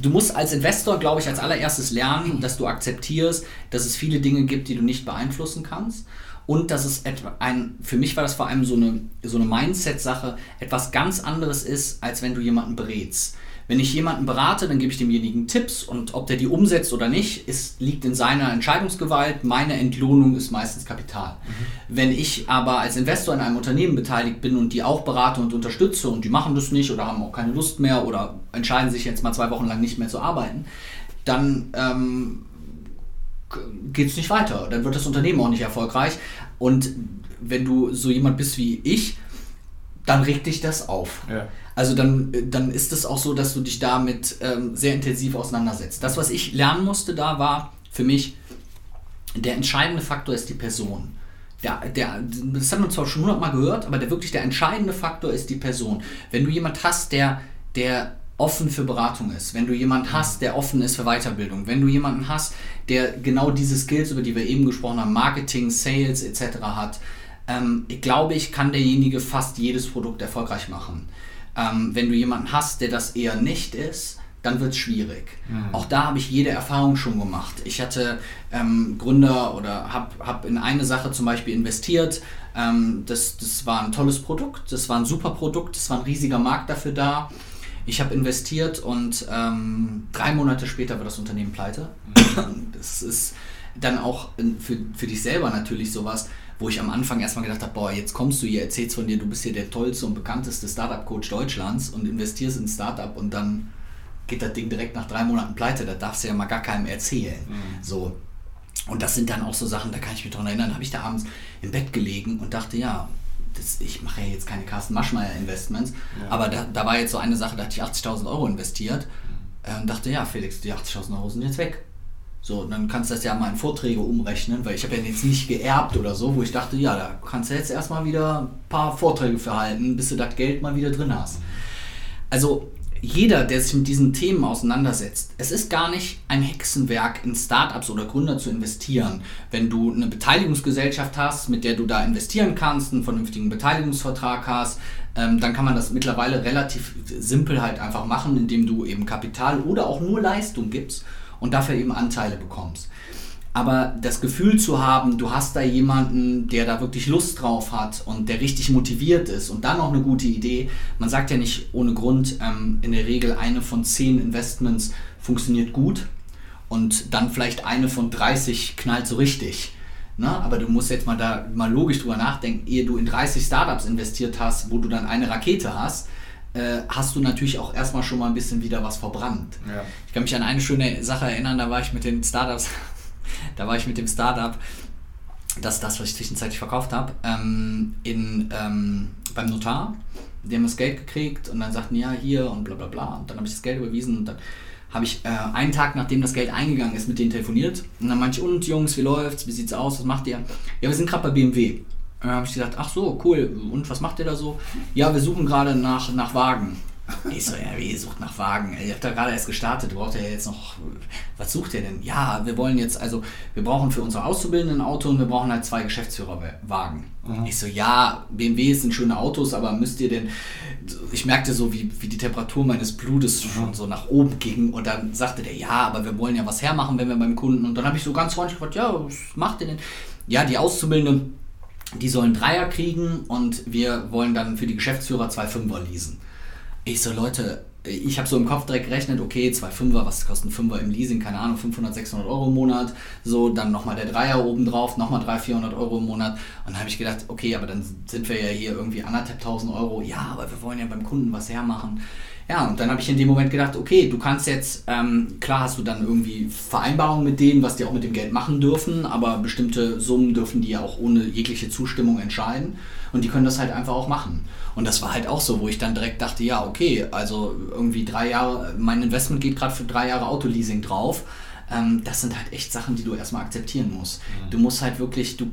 S2: du musst als Investor, glaube ich, als allererstes lernen, dass du akzeptierst, dass es viele Dinge gibt, die du nicht beeinflussen kannst. Und dass es etwa ein, für mich war das vor allem so eine, so eine Mindset-Sache, etwas ganz anderes ist, als wenn du jemanden berätst. Wenn ich jemanden berate, dann gebe ich demjenigen Tipps und ob der die umsetzt oder nicht, ist, liegt in seiner Entscheidungsgewalt. Meine Entlohnung ist meistens Kapital. Mhm. Wenn ich aber als Investor in einem Unternehmen beteiligt bin und die auch berate und unterstütze und die machen das nicht oder haben auch keine Lust mehr oder entscheiden sich jetzt mal zwei Wochen lang nicht mehr zu arbeiten, dann ähm, geht es nicht weiter. Dann wird das Unternehmen auch nicht erfolgreich. Und wenn du so jemand bist wie ich, dann regt dich das auf. Ja. Also dann, dann ist es auch so, dass du dich damit ähm, sehr intensiv auseinandersetzt. Das, was ich lernen musste da, war für mich, der entscheidende Faktor ist die Person. Der, der, das haben wir zwar schon hundertmal gehört, aber der wirklich der entscheidende Faktor ist die Person. Wenn du jemand hast, der, der offen für Beratung ist, wenn du jemanden hast, der offen ist für Weiterbildung, wenn du jemanden hast, der genau diese Skills, über die wir eben gesprochen haben, Marketing, Sales etc. hat, ähm, ich glaube ich, kann derjenige fast jedes Produkt erfolgreich machen. Ähm, wenn du jemanden hast, der das eher nicht ist, dann wird es schwierig. Mhm. Auch da habe ich jede Erfahrung schon gemacht. Ich hatte ähm, Gründer oder habe hab in eine Sache zum Beispiel investiert. Ähm, das, das war ein tolles Produkt, das war ein super Produkt, das war ein riesiger Markt dafür da. Ich habe investiert und ähm, drei Monate später war das Unternehmen pleite. Mhm. Das ist dann auch für, für dich selber natürlich sowas, wo ich am Anfang erstmal gedacht habe, boah, jetzt kommst du hier, erzählst von dir, du bist hier der tollste und bekannteste Startup-Coach Deutschlands und investierst in Startup und dann geht das Ding direkt nach drei Monaten pleite, da darfst du ja mal gar keinem erzählen. Mhm. So. Und das sind dann auch so Sachen, da kann ich mich dran erinnern, habe ich da abends im Bett gelegen und dachte, ja, das, ich mache ja jetzt keine Carsten Maschmeyer Investments, ja. aber da, da, war jetzt so eine Sache, da hatte ich 80.000 Euro investiert mhm. äh, und dachte, ja, Felix, die 80.000 Euro sind jetzt weg. So, dann kannst du das ja mal in Vorträge umrechnen, weil ich habe ja jetzt nicht geerbt oder so, wo ich dachte, ja, da kannst du jetzt erstmal wieder ein paar Vorträge für halten, bis du das Geld mal wieder drin hast. Also jeder, der sich mit diesen Themen auseinandersetzt, es ist gar nicht ein Hexenwerk, in Startups oder Gründer zu investieren. Wenn du eine Beteiligungsgesellschaft hast, mit der du da investieren kannst, einen vernünftigen Beteiligungsvertrag hast, ähm, dann kann man das mittlerweile relativ simpel halt einfach machen, indem du eben Kapital oder auch nur Leistung gibst und dafür eben Anteile bekommst. Aber das Gefühl zu haben, du hast da jemanden, der da wirklich Lust drauf hat und der richtig motiviert ist und dann noch eine gute Idee. Man sagt ja nicht ohne Grund, ähm, in der Regel eine von zehn Investments funktioniert gut und dann vielleicht eine von 30 knallt so richtig. Ne? aber du musst jetzt mal da mal logisch drüber nachdenken, ehe du in 30 Startups investiert hast, wo du dann eine Rakete hast, äh, hast du natürlich auch erstmal schon mal ein bisschen wieder was verbrannt. Ja. Ich kann mich an eine schöne Sache erinnern, da war ich mit den Startups, da war ich mit dem Startup, das ist das, was ich zwischenzeitlich verkauft habe, ähm, in, ähm, beim Notar. Die haben das Geld gekriegt und dann sagten, ja, hier und bla bla bla. Und dann habe ich das Geld überwiesen und dann habe ich äh, einen Tag, nachdem das Geld eingegangen ist, mit denen telefoniert. Und dann meinte ich, und Jungs, wie läuft's? Wie sieht's aus? Was macht ihr? Ja, wir sind gerade bei BMW. Und dann habe ich gesagt, ach so, cool, und was macht ihr da so? Ja, wir suchen gerade nach, nach Wagen. Ich so, ja, wie, ihr sucht nach Wagen? Ihr habt da gerade erst gestartet, braucht ja jetzt noch, was sucht ihr denn? Ja, wir wollen jetzt, also, wir brauchen für unsere Auszubildenden ein Auto und wir brauchen halt zwei Geschäftsführerwagen. Mhm. Ich so, ja, BMW sind schöne Autos, aber müsst ihr denn, ich merkte so, wie, wie die Temperatur meines Blutes mhm. schon so nach oben ging und dann sagte der, ja, aber wir wollen ja was hermachen, wenn wir beim Kunden, und dann habe ich so ganz freundlich gefragt, ja, was macht ihr denn? Ja, die Auszubildenden, die sollen Dreier kriegen und wir wollen dann für die Geschäftsführer zwei Fünfer leasen. Ich so, Leute, ich habe so im Kopf direkt gerechnet, okay, zwei Fünfer, was kosten Fünfer im Leasing? Keine Ahnung, 500, 600 Euro im Monat. So, dann nochmal der Dreier obendrauf, nochmal 300, 400 Euro im Monat. Und dann habe ich gedacht, okay, aber dann sind wir ja hier irgendwie anderthalb tausend Euro. Ja, aber wir wollen ja beim Kunden was hermachen. Ja, und dann habe ich in dem Moment gedacht, okay, du kannst jetzt, ähm, klar hast du dann irgendwie Vereinbarungen mit denen, was die auch mit dem Geld machen dürfen, aber bestimmte Summen dürfen die ja auch ohne jegliche Zustimmung entscheiden und die können das halt einfach auch machen. Und das war halt auch so, wo ich dann direkt dachte, ja, okay, also irgendwie drei Jahre, mein Investment geht gerade für drei Jahre Autoleasing drauf. Ähm, das sind halt echt Sachen, die du erstmal akzeptieren musst. Mhm. Du musst halt wirklich, du,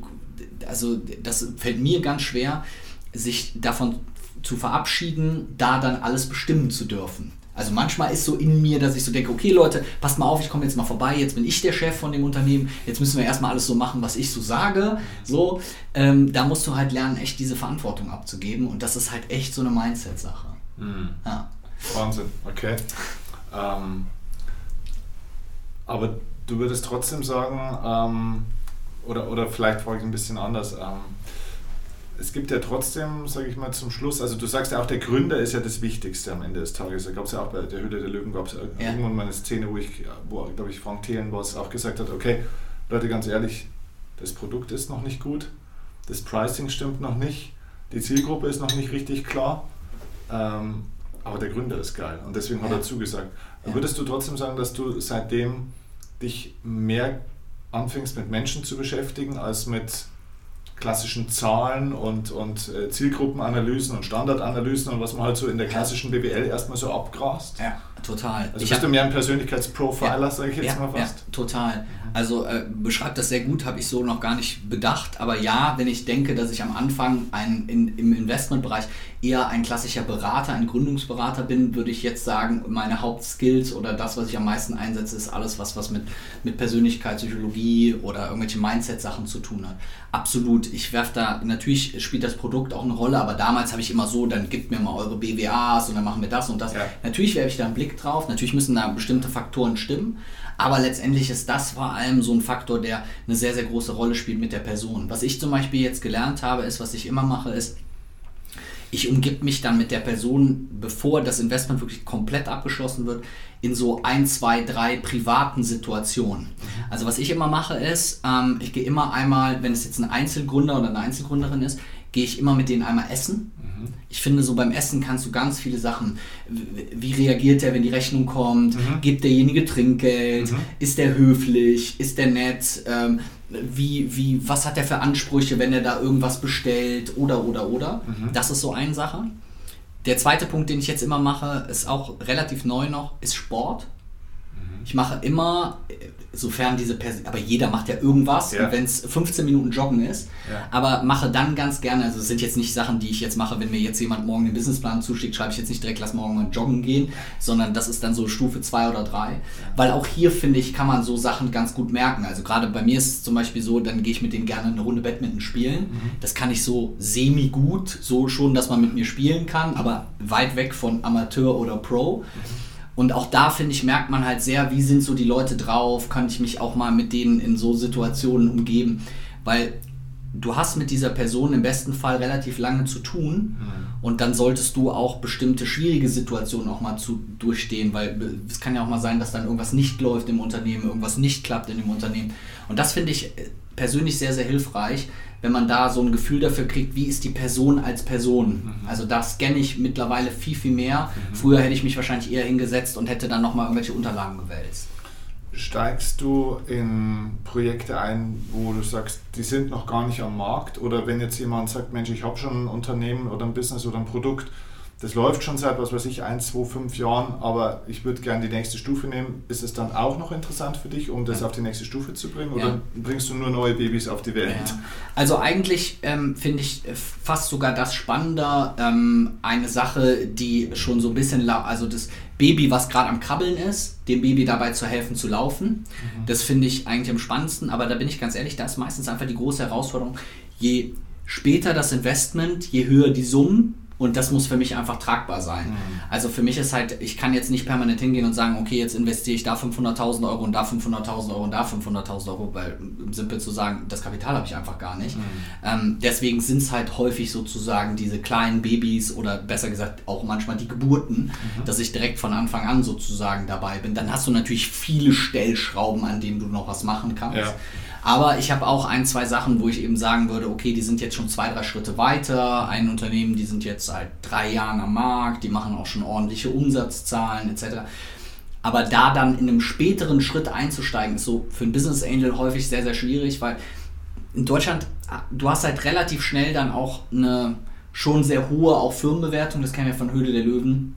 S2: also das fällt mir ganz schwer, sich davon zu verabschieden, da dann alles bestimmen zu dürfen. Also manchmal ist so in mir, dass ich so denke, okay Leute, passt mal auf, ich komme jetzt mal vorbei, jetzt bin ich der Chef von dem Unternehmen, jetzt müssen wir erstmal alles so machen, was ich so sage. So, ähm, da musst du halt lernen, echt diese Verantwortung abzugeben und das ist halt echt so eine Mindset-Sache. Mhm.
S1: Ja. Wahnsinn, okay. Ähm, aber du würdest trotzdem sagen, ähm, oder, oder vielleicht frage ich ein bisschen anders, ähm, es gibt ja trotzdem, sage ich mal, zum Schluss, also du sagst ja auch, der Gründer ist ja das Wichtigste am Ende des Tages. Da gab es ja auch bei der Hülle der Löwen, gab es ja. irgendwann mal eine Szene, wo ich, wo, glaube ich, Frank Thelen was auch gesagt hat, okay, Leute, ganz ehrlich, das Produkt ist noch nicht gut, das Pricing stimmt noch nicht, die Zielgruppe ist noch nicht richtig klar, ähm, aber der Gründer ist geil und deswegen ja. hat er zugesagt. Ja. Würdest du trotzdem sagen, dass du seitdem dich mehr anfängst mit Menschen zu beschäftigen als mit klassischen Zahlen und, und äh, Zielgruppenanalysen und Standardanalysen und was man halt so in der klassischen BWL erstmal so abgrast.
S2: Ja, total.
S1: Also ich bist du mehr ein Persönlichkeitsprofiler, ja, sage ich jetzt
S2: ja,
S1: mal fast.
S2: Ja, total. Also äh, beschreibt das sehr gut, habe ich so noch gar nicht bedacht. Aber ja, wenn ich denke, dass ich am Anfang ein, in, im Investmentbereich eher ein klassischer Berater, ein Gründungsberater bin, würde ich jetzt sagen, meine Hauptskills oder das, was ich am meisten einsetze, ist alles, was, was mit, mit Persönlichkeit, Psychologie oder irgendwelche Mindset-Sachen zu tun hat. Absolut. Ich werfe da, natürlich spielt das Produkt auch eine Rolle, aber damals habe ich immer so, dann gebt mir mal eure BWAs und dann machen wir das und das. Ja. Natürlich werfe ich da einen Blick drauf, natürlich müssen da bestimmte Faktoren stimmen, aber letztendlich ist das vor allem so ein Faktor, der eine sehr, sehr große Rolle spielt mit der Person. Was ich zum Beispiel jetzt gelernt habe, ist, was ich immer mache, ist, ich umgib mich dann mit der Person, bevor das Investment wirklich komplett abgeschlossen wird, in so ein, zwei, drei privaten Situationen. Also was ich immer mache ist, ähm, ich gehe immer einmal, wenn es jetzt ein Einzelgründer oder eine Einzelgründerin ist, gehe ich immer mit denen einmal essen. Mhm. Ich finde, so beim Essen kannst du ganz viele Sachen. Wie reagiert er, wenn die Rechnung kommt? Mhm. Gibt derjenige Trinkgeld? Mhm. Ist der höflich? Ist der nett? Ähm, wie, wie, was hat er für Ansprüche, wenn er da irgendwas bestellt oder, oder, oder. Mhm. Das ist so eine Sache. Der zweite Punkt, den ich jetzt immer mache, ist auch relativ neu noch, ist Sport. Mhm. Ich mache immer, sofern diese Person, aber jeder macht ja irgendwas, ja. wenn es 15 Minuten Joggen ist, ja. aber mache dann ganz gerne, also es sind jetzt nicht Sachen, die ich jetzt mache, wenn mir jetzt jemand morgen den Businessplan zuschickt, schreibe ich jetzt nicht direkt, lass morgen mal joggen gehen, sondern das ist dann so Stufe 2 oder 3, weil auch hier, finde ich, kann man so Sachen ganz gut merken, also gerade bei mir ist es zum Beispiel so, dann gehe ich mit denen gerne eine Runde Badminton spielen, mhm. das kann ich so semi-gut, so schon, dass man mit mir spielen kann, aber weit weg von Amateur oder Pro. Mhm. Und auch da, finde ich, merkt man halt sehr, wie sind so die Leute drauf, kann ich mich auch mal mit denen in so Situationen umgeben, weil du hast mit dieser Person im besten Fall relativ lange zu tun mhm. und dann solltest du auch bestimmte schwierige Situationen auch mal zu durchstehen, weil es kann ja auch mal sein, dass dann irgendwas nicht läuft im Unternehmen, irgendwas nicht klappt in dem Unternehmen. Und das finde ich persönlich sehr, sehr hilfreich, wenn man da so ein Gefühl dafür kriegt, wie ist die Person als Person. Mhm. Also da scanne ich mittlerweile viel, viel mehr. Mhm. Früher hätte ich mich wahrscheinlich eher hingesetzt und hätte dann nochmal irgendwelche Unterlagen gewälzt.
S1: Steigst du in Projekte ein, wo du sagst, die sind noch gar nicht am Markt? Oder wenn jetzt jemand sagt, Mensch, ich habe schon ein Unternehmen oder ein Business oder ein Produkt, das läuft schon seit, was weiß ich, 1, 2, 5 Jahren, aber ich würde gerne die nächste Stufe nehmen. Ist es dann auch noch interessant für dich, um das auf die nächste Stufe zu bringen? Oder ja. bringst du nur neue Babys auf die Welt? Ja.
S2: Also eigentlich ähm, finde ich äh, fast sogar das spannender, ähm, eine Sache, die schon so ein bisschen, also das Baby, was gerade am Krabbeln ist, dem Baby dabei zu helfen zu laufen. Mhm. Das finde ich eigentlich am spannendsten, aber da bin ich ganz ehrlich, da ist meistens einfach die große Herausforderung, je später das Investment, je höher die Summen, und das muss für mich einfach tragbar sein. Mhm. Also für mich ist halt, ich kann jetzt nicht permanent hingehen und sagen, okay, jetzt investiere ich da 500.000 Euro und da 500.000 Euro und da 500.000 Euro, weil simpel zu sagen, das Kapital habe ich einfach gar nicht. Mhm. Ähm, deswegen sind es halt häufig sozusagen diese kleinen Babys oder besser gesagt auch manchmal die Geburten, mhm. dass ich direkt von Anfang an sozusagen dabei bin. Dann hast du natürlich viele Stellschrauben, an denen du noch was machen kannst. Ja. Aber ich habe auch ein, zwei Sachen, wo ich eben sagen würde, okay, die sind jetzt schon zwei, drei Schritte weiter. Ein Unternehmen, die sind jetzt seit drei Jahren am Markt, die machen auch schon ordentliche Umsatzzahlen etc. Aber da dann in einem späteren Schritt einzusteigen, ist so für einen Business Angel häufig sehr, sehr schwierig, weil in Deutschland, du hast halt relativ schnell dann auch eine schon sehr hohe auch Firmenbewertung, das kennen wir von Höhle der Löwen.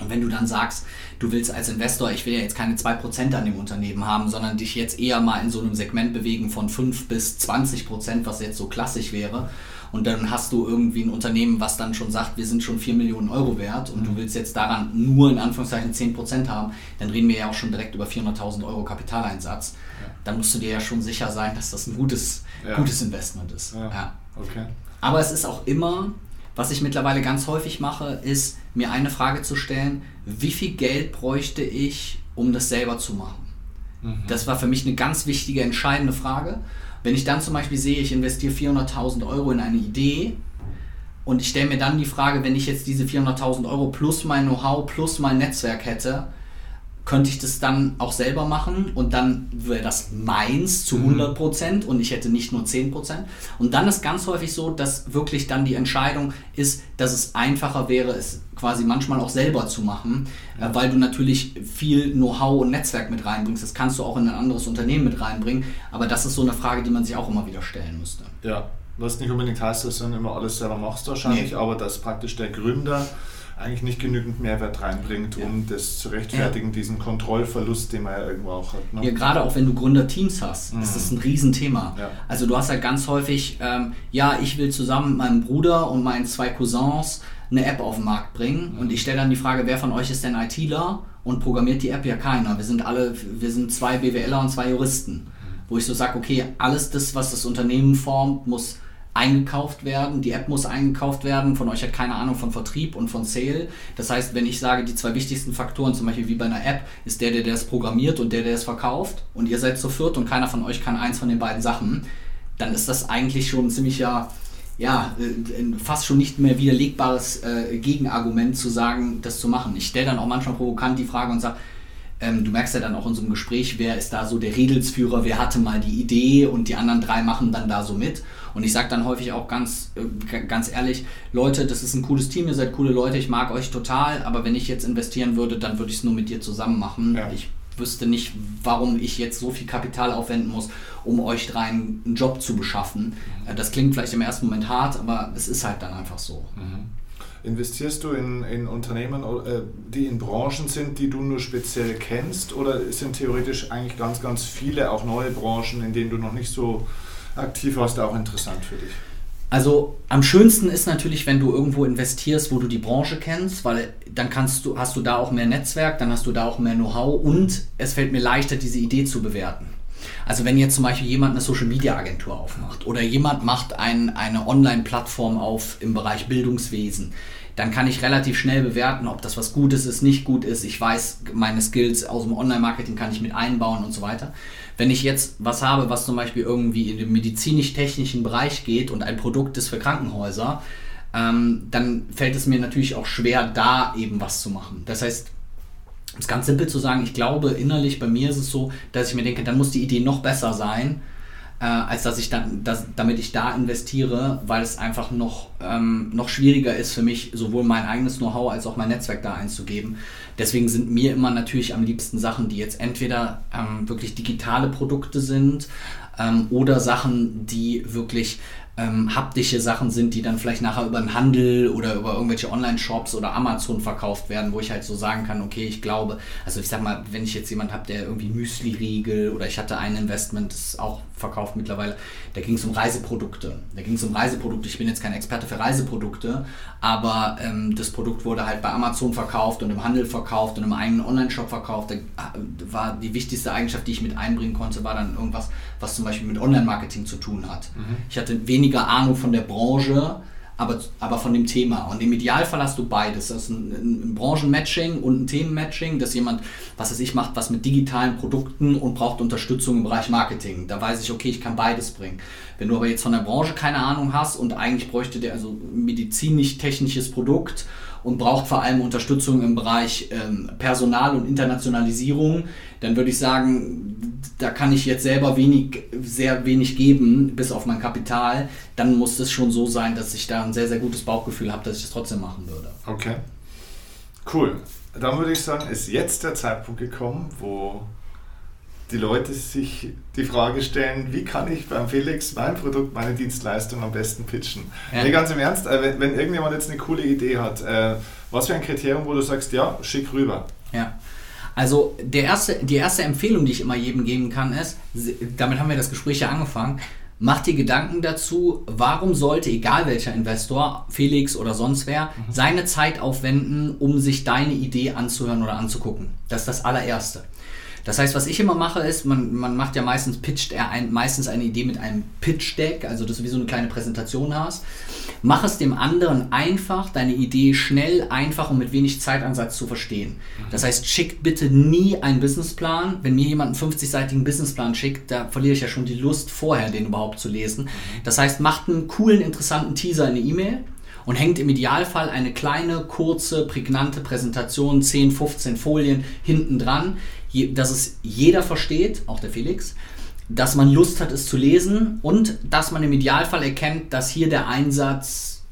S2: Und wenn du dann sagst, du willst als Investor, ich will ja jetzt keine 2% an dem Unternehmen haben, sondern dich jetzt eher mal in so einem Segment bewegen von 5 bis 20%, was jetzt so klassisch wäre. Und dann hast du irgendwie ein Unternehmen, was dann schon sagt, wir sind schon 4 Millionen Euro wert und mhm. du willst jetzt daran nur in Anführungszeichen 10% haben, dann reden wir ja auch schon direkt über 400.000 Euro Kapitaleinsatz. Ja. Dann musst du dir ja schon sicher sein, dass das ein gutes, ja. gutes Investment ist. Ja. ja. Okay. Aber es ist auch immer was ich mittlerweile ganz häufig mache, ist mir eine Frage zu stellen, wie viel Geld bräuchte ich, um das selber zu machen? Mhm. Das war für mich eine ganz wichtige, entscheidende Frage. Wenn ich dann zum Beispiel sehe, ich investiere 400.000 Euro in eine Idee und ich stelle mir dann die Frage, wenn ich jetzt diese 400.000 Euro plus mein Know-how plus mein Netzwerk hätte, könnte ich das dann auch selber machen und dann wäre das meins zu 100 Prozent und ich hätte nicht nur 10 Prozent. Und dann ist ganz häufig so, dass wirklich dann die Entscheidung ist, dass es einfacher wäre, es quasi manchmal auch selber zu machen, ja. Äh, weil du natürlich viel Know-how und Netzwerk mit reinbringst. Das kannst du auch in ein anderes Unternehmen mit reinbringen, aber das ist so eine Frage, die man sich auch immer wieder stellen müsste.
S1: Ja, was nicht unbedingt heißt, dass du dann immer alles selber machst wahrscheinlich, nee. aber dass praktisch der Gründer eigentlich nicht genügend Mehrwert reinbringt, ja. um das zu rechtfertigen, ja. diesen Kontrollverlust, den man ja irgendwo auch hat.
S2: Ne? Ja, gerade auch wenn du Gründerteams hast, mhm. ist das ein Riesenthema. Ja. Also du hast halt ganz häufig, ähm, ja, ich will zusammen mit meinem Bruder und meinen zwei Cousins eine App auf den Markt bringen mhm. und ich stelle dann die Frage, wer von euch ist denn ITler und programmiert die App ja keiner. Wir sind alle, wir sind zwei BWLer und zwei Juristen. Mhm. Wo ich so sage, okay, alles das, was das Unternehmen formt, muss eingekauft werden, die App muss eingekauft werden, von euch hat keine Ahnung von Vertrieb und von Sale. Das heißt, wenn ich sage, die zwei wichtigsten Faktoren, zum Beispiel wie bei einer App, ist der, der das programmiert und der, der es verkauft und ihr seid zu viert und keiner von euch kann eins von den beiden Sachen, dann ist das eigentlich schon ein ziemlicher, ja, äh, fast schon nicht mehr widerlegbares äh, Gegenargument zu sagen, das zu machen. Ich stelle dann auch manchmal provokant die Frage und sage, ähm, du merkst ja dann auch in so einem Gespräch, wer ist da so der Redelsführer, wer hatte mal die Idee und die anderen drei machen dann da so mit. Und ich sage dann häufig auch ganz, äh, ganz ehrlich, Leute, das ist ein cooles Team, ihr seid coole Leute, ich mag euch total, aber wenn ich jetzt investieren würde, dann würde ich es nur mit dir zusammen machen. Ja. Ich wüsste nicht, warum ich jetzt so viel Kapital aufwenden muss, um euch dreien einen Job zu beschaffen. Mhm. Äh, das klingt vielleicht im ersten Moment hart, aber es ist halt dann einfach so.
S1: Mhm. Investierst du in, in Unternehmen, äh, die in Branchen sind, die du nur speziell kennst, oder sind theoretisch eigentlich ganz, ganz viele auch neue Branchen, in denen du noch nicht so aktiv warst, auch interessant für dich?
S2: Also am schönsten ist natürlich, wenn du irgendwo investierst, wo du die Branche kennst, weil dann kannst du, hast du da auch mehr Netzwerk, dann hast du da auch mehr Know-how und es fällt mir leichter, diese Idee zu bewerten. Also wenn jetzt zum Beispiel jemand eine Social Media Agentur aufmacht oder jemand macht ein, eine Online-Plattform auf im Bereich Bildungswesen, dann kann ich relativ schnell bewerten, ob das was Gutes ist, nicht gut ist. Ich weiß, meine Skills aus dem Online-Marketing kann ich mit einbauen und so weiter. Wenn ich jetzt was habe, was zum Beispiel irgendwie in den medizinisch-technischen Bereich geht und ein Produkt ist für Krankenhäuser, ähm, dann fällt es mir natürlich auch schwer, da eben was zu machen. Das heißt, um es ganz simpel zu sagen, ich glaube innerlich bei mir ist es so, dass ich mir denke, dann muss die Idee noch besser sein, äh, als dass ich dann, dass, damit ich da investiere, weil es einfach noch ähm, noch schwieriger ist für mich, sowohl mein eigenes Know-how als auch mein Netzwerk da einzugeben. Deswegen sind mir immer natürlich am liebsten Sachen, die jetzt entweder ähm, wirklich digitale Produkte sind ähm, oder Sachen, die wirklich ähm, haptische Sachen sind, die dann vielleicht nachher über den Handel oder über irgendwelche Online-Shops oder Amazon verkauft werden, wo ich halt so sagen kann, okay, ich glaube, also ich sag mal, wenn ich jetzt jemand habe, der irgendwie Müsli-Riegel oder ich hatte ein Investment, das ist auch verkauft mittlerweile, da ging es um Reiseprodukte. Da ging es um Reiseprodukte. Ich bin jetzt kein Experte für Reiseprodukte, aber ähm, das Produkt wurde halt bei Amazon verkauft und im Handel verkauft und im eigenen Online-Shop verkauft. Da äh, war die wichtigste Eigenschaft, die ich mit einbringen konnte, war dann irgendwas, was zum Beispiel mit Online-Marketing zu tun hat. Mhm. Ich hatte weniger Ahnung von der Branche, aber, aber von dem Thema. Und im Idealfall hast du beides. Das ist ein, ein Branchenmatching und ein Themenmatching, dass jemand, was weiß ich, macht was mit digitalen Produkten und braucht Unterstützung im Bereich Marketing. Da weiß ich, okay, ich kann beides bringen. Wenn du aber jetzt von der Branche keine Ahnung hast und eigentlich bräuchte der also medizinisch-technisches Produkt und braucht vor allem Unterstützung im Bereich ähm, Personal und Internationalisierung, dann würde ich sagen, da kann ich jetzt selber wenig, sehr wenig geben, bis auf mein Kapital. Dann muss es schon so sein, dass ich da ein sehr, sehr gutes Bauchgefühl habe, dass ich das trotzdem machen würde.
S1: Okay. Cool. Dann würde ich sagen, ist jetzt der Zeitpunkt gekommen, wo die Leute sich die Frage stellen, wie kann ich beim Felix mein Produkt, meine Dienstleistung am besten pitchen? Ja. Nee, ganz im Ernst, äh, wenn, wenn, irgendjemand jetzt eine coole Idee hat, äh, was für ein Kriterium, wo du sagst, ja, schick rüber?
S2: Ja. Also der erste, die erste Empfehlung, die ich immer jedem geben kann, ist, damit haben wir das Gespräch ja angefangen, mach dir Gedanken dazu, warum sollte, egal welcher Investor, Felix oder sonst wer, mhm. seine Zeit aufwenden, um sich deine Idee anzuhören oder anzugucken. Das ist das allererste. Das heißt, was ich immer mache, ist, man, man macht ja meistens, pitcht er ein, meistens eine Idee mit einem Pitch-Deck, also dass du wie so eine kleine Präsentation hast. Mach es dem anderen einfach, deine Idee schnell, einfach und mit wenig Zeitansatz zu verstehen. Mhm. Das heißt, schickt bitte nie einen Businessplan. Wenn mir jemand einen 50-seitigen Businessplan schickt, da verliere ich ja schon die Lust, vorher den überhaupt zu lesen. Mhm. Das heißt, macht einen coolen, interessanten Teaser in eine E-Mail und hängt im Idealfall eine kleine, kurze, prägnante Präsentation, 10, 15 Folien hinten dran, dass es jeder versteht, auch der Felix, dass man Lust hat, es zu lesen und dass man im Idealfall erkennt, dass hier der Einsatz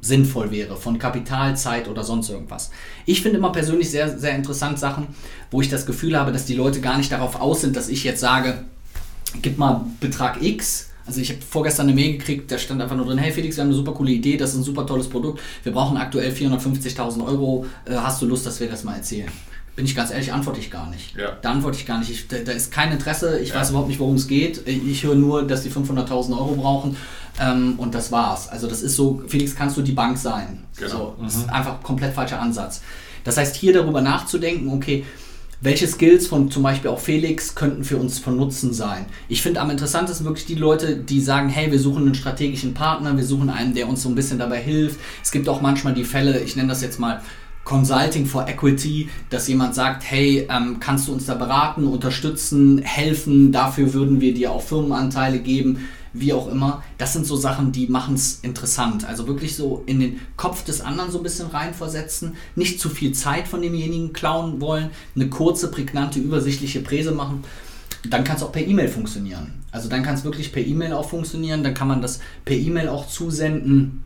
S2: sinnvoll wäre von Kapital, Zeit oder sonst irgendwas. Ich finde immer persönlich sehr, sehr interessant Sachen, wo ich das Gefühl habe, dass die Leute gar nicht darauf aus sind, dass ich jetzt sage, gib mal Betrag X. Also ich habe vorgestern eine Mail gekriegt, da stand einfach nur drin, hey Felix, wir haben eine super coole Idee, das ist ein super tolles Produkt, wir brauchen aktuell 450.000 Euro, äh, hast du Lust, dass wir das mal erzählen? Bin ich ganz ehrlich, antworte ich gar nicht. Ja. Da antworte ich gar nicht. Ich, da, da, ist kein Interesse, ich ja. weiß überhaupt nicht, worum es geht. Ich höre nur, dass die 500.000 Euro brauchen ähm, und das war's. Also das ist so, Felix, kannst du die Bank sein. Genau. So, das mhm. ist einfach komplett falscher Ansatz. Das heißt, hier darüber nachzudenken, okay, welche Skills von zum Beispiel auch Felix könnten für uns von Nutzen sein? Ich finde am interessantesten wirklich die Leute, die sagen, hey, wir suchen einen strategischen Partner, wir suchen einen, der uns so ein bisschen dabei hilft. Es gibt auch manchmal die Fälle, ich nenne das jetzt mal Consulting for Equity, dass jemand sagt, hey, ähm, kannst du uns da beraten, unterstützen, helfen, dafür würden wir dir auch Firmenanteile geben, wie auch immer. Das sind so Sachen, die machen es interessant. Also wirklich so in den Kopf des anderen so ein bisschen reinversetzen, nicht zu viel Zeit von demjenigen klauen wollen, eine kurze, prägnante, übersichtliche Präse machen. Dann kann es auch per E-Mail funktionieren. Also dann kann es wirklich per E-Mail auch funktionieren, dann kann man das per E-Mail auch zusenden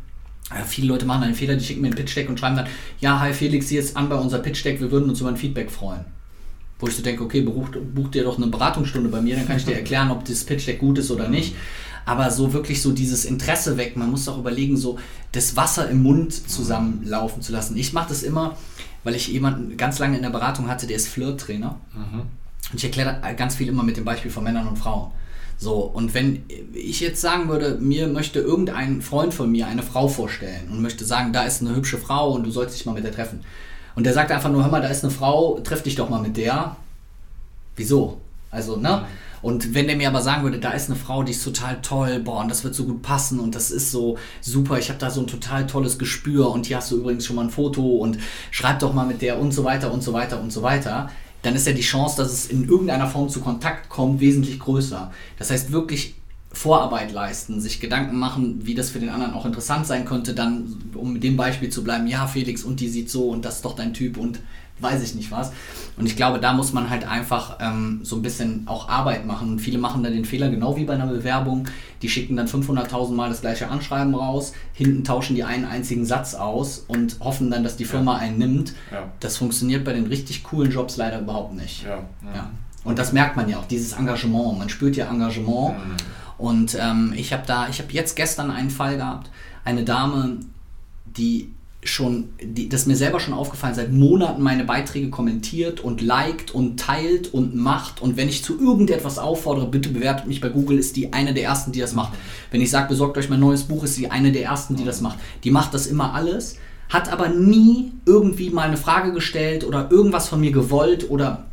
S2: ja, viele Leute machen einen Fehler, die schicken mir ein Pitch Deck und schreiben dann, ja, hi Felix, hier ist an bei unser Pitch Deck, wir würden uns über ein Feedback freuen. Wo ich so denke, okay, buch, buch dir doch eine Beratungsstunde bei mir, dann kann ich dir erklären, ob das Pitch Deck gut ist oder nicht. Aber so wirklich so dieses Interesse weg, man muss auch überlegen, so das Wasser im Mund zusammenlaufen zu lassen. Ich mache das immer, weil ich jemanden ganz lange in der Beratung hatte, der ist Flirt-Trainer. Mhm. Und ich erkläre ganz viel immer mit dem Beispiel von Männern und Frauen. So, und wenn ich jetzt sagen würde, mir möchte irgendein Freund von mir eine Frau vorstellen und möchte sagen, da ist eine hübsche Frau und du sollst dich mal mit der treffen. Und der sagt einfach nur, hör mal, da ist eine Frau, treff dich doch mal mit der. Wieso? Also, ne? Und wenn der mir aber sagen würde, da ist eine Frau, die ist total toll, boah, und das wird so gut passen und das ist so super, ich habe da so ein total tolles Gespür und hier hast du übrigens schon mal ein Foto und schreib doch mal mit der und so weiter und so weiter und so weiter, dann ist ja die Chance, dass es in irgendeiner Form zu Kontakt kommt, wesentlich größer. Das heißt wirklich Vorarbeit leisten, sich Gedanken machen, wie das für den anderen auch interessant sein könnte, dann, um mit dem Beispiel zu bleiben, ja, Felix, und die sieht so und das ist doch dein Typ und weiß ich nicht was. Und ich glaube, da muss man halt einfach ähm, so ein bisschen auch Arbeit machen. Und viele machen da den Fehler, genau wie bei einer Bewerbung. Die schicken dann 500.000 Mal das gleiche Anschreiben raus, hinten tauschen die einen einzigen Satz aus und hoffen dann, dass die Firma einen nimmt. Ja. Das funktioniert bei den richtig coolen Jobs leider überhaupt nicht. Ja, ja. Und das merkt man ja auch, dieses Engagement. Man spürt ja Engagement. Mhm. Und ähm, ich habe da, ich habe jetzt gestern einen Fall gehabt, eine Dame, die schon, die, das mir selber schon aufgefallen, seit Monaten meine Beiträge kommentiert und liked und teilt und macht. Und wenn ich zu irgendetwas auffordere, bitte bewertet mich bei Google, ist die eine der ersten, die das macht. Wenn ich sage, besorgt euch mein neues Buch, ist sie eine der ersten, die das macht. Die macht das immer alles, hat aber nie irgendwie mal eine Frage gestellt oder irgendwas von mir gewollt oder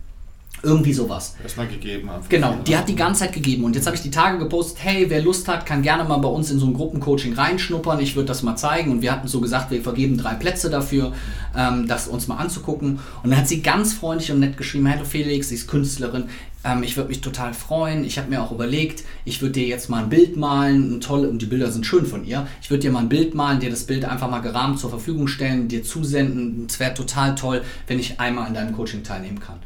S2: irgendwie sowas.
S1: Erstmal gegeben.
S2: Genau, die hat die ganze Zeit gegeben. Und jetzt habe ich die Tage gepostet, hey, wer Lust hat, kann gerne mal bei uns in so ein Gruppencoaching reinschnuppern. Ich würde das mal zeigen. Und wir hatten so gesagt, wir vergeben drei Plätze dafür, ähm, das uns mal anzugucken. Und dann hat sie ganz freundlich und nett geschrieben, hallo Felix, sie ist Künstlerin. Ähm, ich würde mich total freuen. Ich habe mir auch überlegt, ich würde dir jetzt mal ein Bild malen. Ein toll, und die Bilder sind schön von ihr. Ich würde dir mal ein Bild malen, dir das Bild einfach mal gerahmt zur Verfügung stellen, dir zusenden. Es wäre total toll, wenn ich einmal an deinem Coaching teilnehmen kann.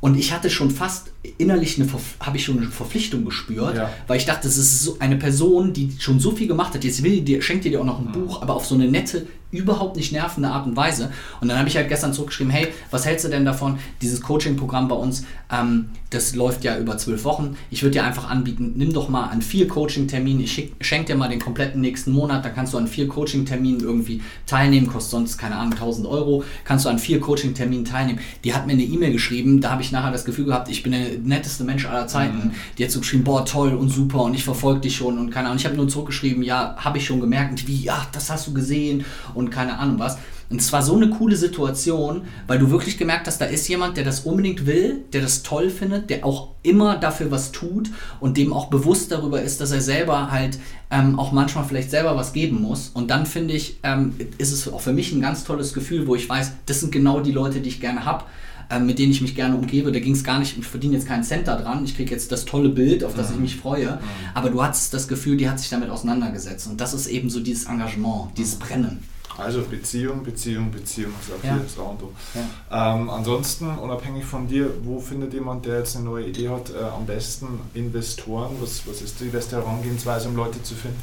S2: Und ich hatte schon fast innerlich eine, habe ich schon eine Verpflichtung gespürt, ja. weil ich dachte, das ist so eine Person, die schon so viel gemacht hat. Jetzt will die, schenkt dir auch noch ein mhm. Buch, aber auf so eine nette, überhaupt nicht nervende Art und Weise. Und dann habe ich halt gestern zurückgeschrieben, hey, was hältst du denn davon? Dieses Coaching-Programm bei uns, ähm, das läuft ja über zwölf Wochen. Ich würde dir einfach anbieten, nimm doch mal an vier Coaching-Terminen, ich schenke dir mal den kompletten nächsten Monat, dann kannst du an vier Coaching-Terminen irgendwie teilnehmen, kostet sonst, keine Ahnung, 1000 Euro, kannst du an vier Coaching-Terminen teilnehmen. Die hat mir eine E-Mail geschrieben, da habe ich nachher das Gefühl gehabt, ich bin der netteste Mensch aller Zeiten. Mhm. Die hat so geschrieben, boah, toll und super und ich verfolge dich schon und keine Ahnung. Ich habe nur zurückgeschrieben, ja, habe ich schon gemerkt. Und wie, ja, das hast du gesehen und keine Ahnung was. Und es war so eine coole Situation, weil du wirklich gemerkt hast, da ist jemand, der das unbedingt will, der das toll findet, der auch immer dafür was tut und dem auch bewusst darüber ist, dass er selber halt ähm, auch manchmal vielleicht selber was geben muss. Und dann finde ich, ähm, ist es auch für mich ein ganz tolles Gefühl, wo ich weiß, das sind genau die Leute, die ich gerne habe äh, mit denen ich mich gerne umgebe. Da ging es gar nicht, ich verdiene jetzt keinen Cent daran, ich kriege jetzt das tolle Bild, auf das ich mich freue. Aber du hattest das Gefühl, die hat sich damit auseinandergesetzt. Und das ist eben so dieses Engagement, dieses Brennen.
S1: Also Beziehung, Beziehung, Beziehung ist auch ja. hier das Auto. Ja. Ähm, ansonsten, unabhängig von dir, wo findet jemand, der jetzt eine neue Idee hat, äh, am besten Investoren? Was, was ist die beste Herangehensweise, um Leute zu finden?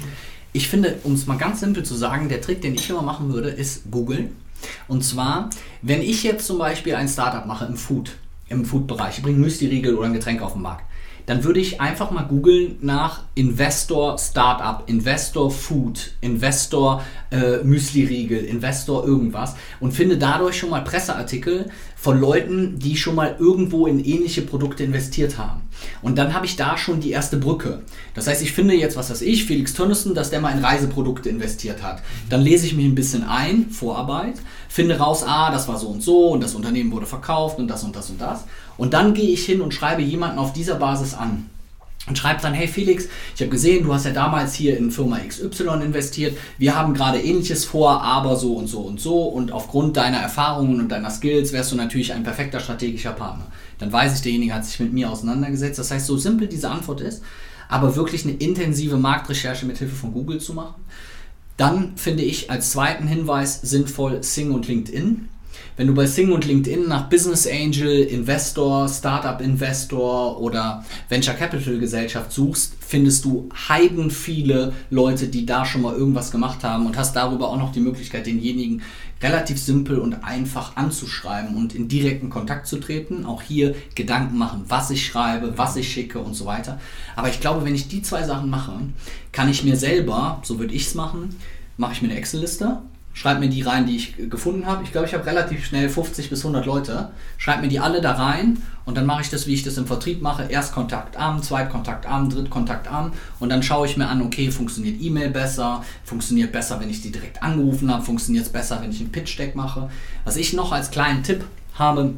S2: Ich finde, um es mal ganz simpel zu sagen, der Trick, den ich immer machen würde, ist googeln und zwar, wenn ich jetzt zum Beispiel ein Startup mache im Food, im Food-Bereich, ich bringe Müsli-Riegel oder ein Getränk auf den Markt, dann würde ich einfach mal googeln nach Investor Startup, Investor Food, Investor äh, Müsli-Riegel, Investor irgendwas und finde dadurch schon mal Presseartikel von Leuten, die schon mal irgendwo in ähnliche Produkte investiert haben. Und dann habe ich da schon die erste Brücke. Das heißt, ich finde jetzt, was weiß ich, Felix Tönnissen, dass der mal in Reiseprodukte investiert hat. Dann lese ich mich ein bisschen ein, Vorarbeit, finde raus, ah, das war so und so und das Unternehmen wurde verkauft und das und das und das. Und dann gehe ich hin und schreibe jemanden auf dieser Basis an und schreibt dann, hey Felix, ich habe gesehen, du hast ja damals hier in Firma XY investiert, wir haben gerade ähnliches vor, aber so und so und so und aufgrund deiner Erfahrungen und deiner Skills wärst du natürlich ein perfekter strategischer Partner. Dann weiß ich, derjenige hat sich mit mir auseinandergesetzt. Das heißt, so simpel diese Antwort ist, aber wirklich eine intensive Marktrecherche mit Hilfe von Google zu machen. Dann finde ich als zweiten Hinweis sinnvoll Sing und LinkedIn. Wenn du bei Sing und LinkedIn nach Business Angel, Investor, Startup Investor oder Venture Capital Gesellschaft suchst, findest du heiden viele Leute, die da schon mal irgendwas gemacht haben und hast darüber auch noch die Möglichkeit, denjenigen relativ simpel und einfach anzuschreiben und in direkten Kontakt zu treten. Auch hier Gedanken machen, was ich schreibe, was ich schicke und so weiter. Aber ich glaube, wenn ich die zwei Sachen mache, kann ich mir selber, so würde ich es machen, mache ich mir eine Excel-Liste schreibe mir die rein, die ich gefunden habe. Ich glaube, ich habe relativ schnell 50 bis 100 Leute. Schreibe mir die alle da rein und dann mache ich das, wie ich das im Vertrieb mache. Erstkontakt am, Zweitkontakt am, Drittkontakt am und dann schaue ich mir an, okay, funktioniert E-Mail besser, funktioniert besser, wenn ich die direkt angerufen habe, funktioniert es besser, wenn ich einen Pitch-Deck mache. Was ich noch als kleinen Tipp habe,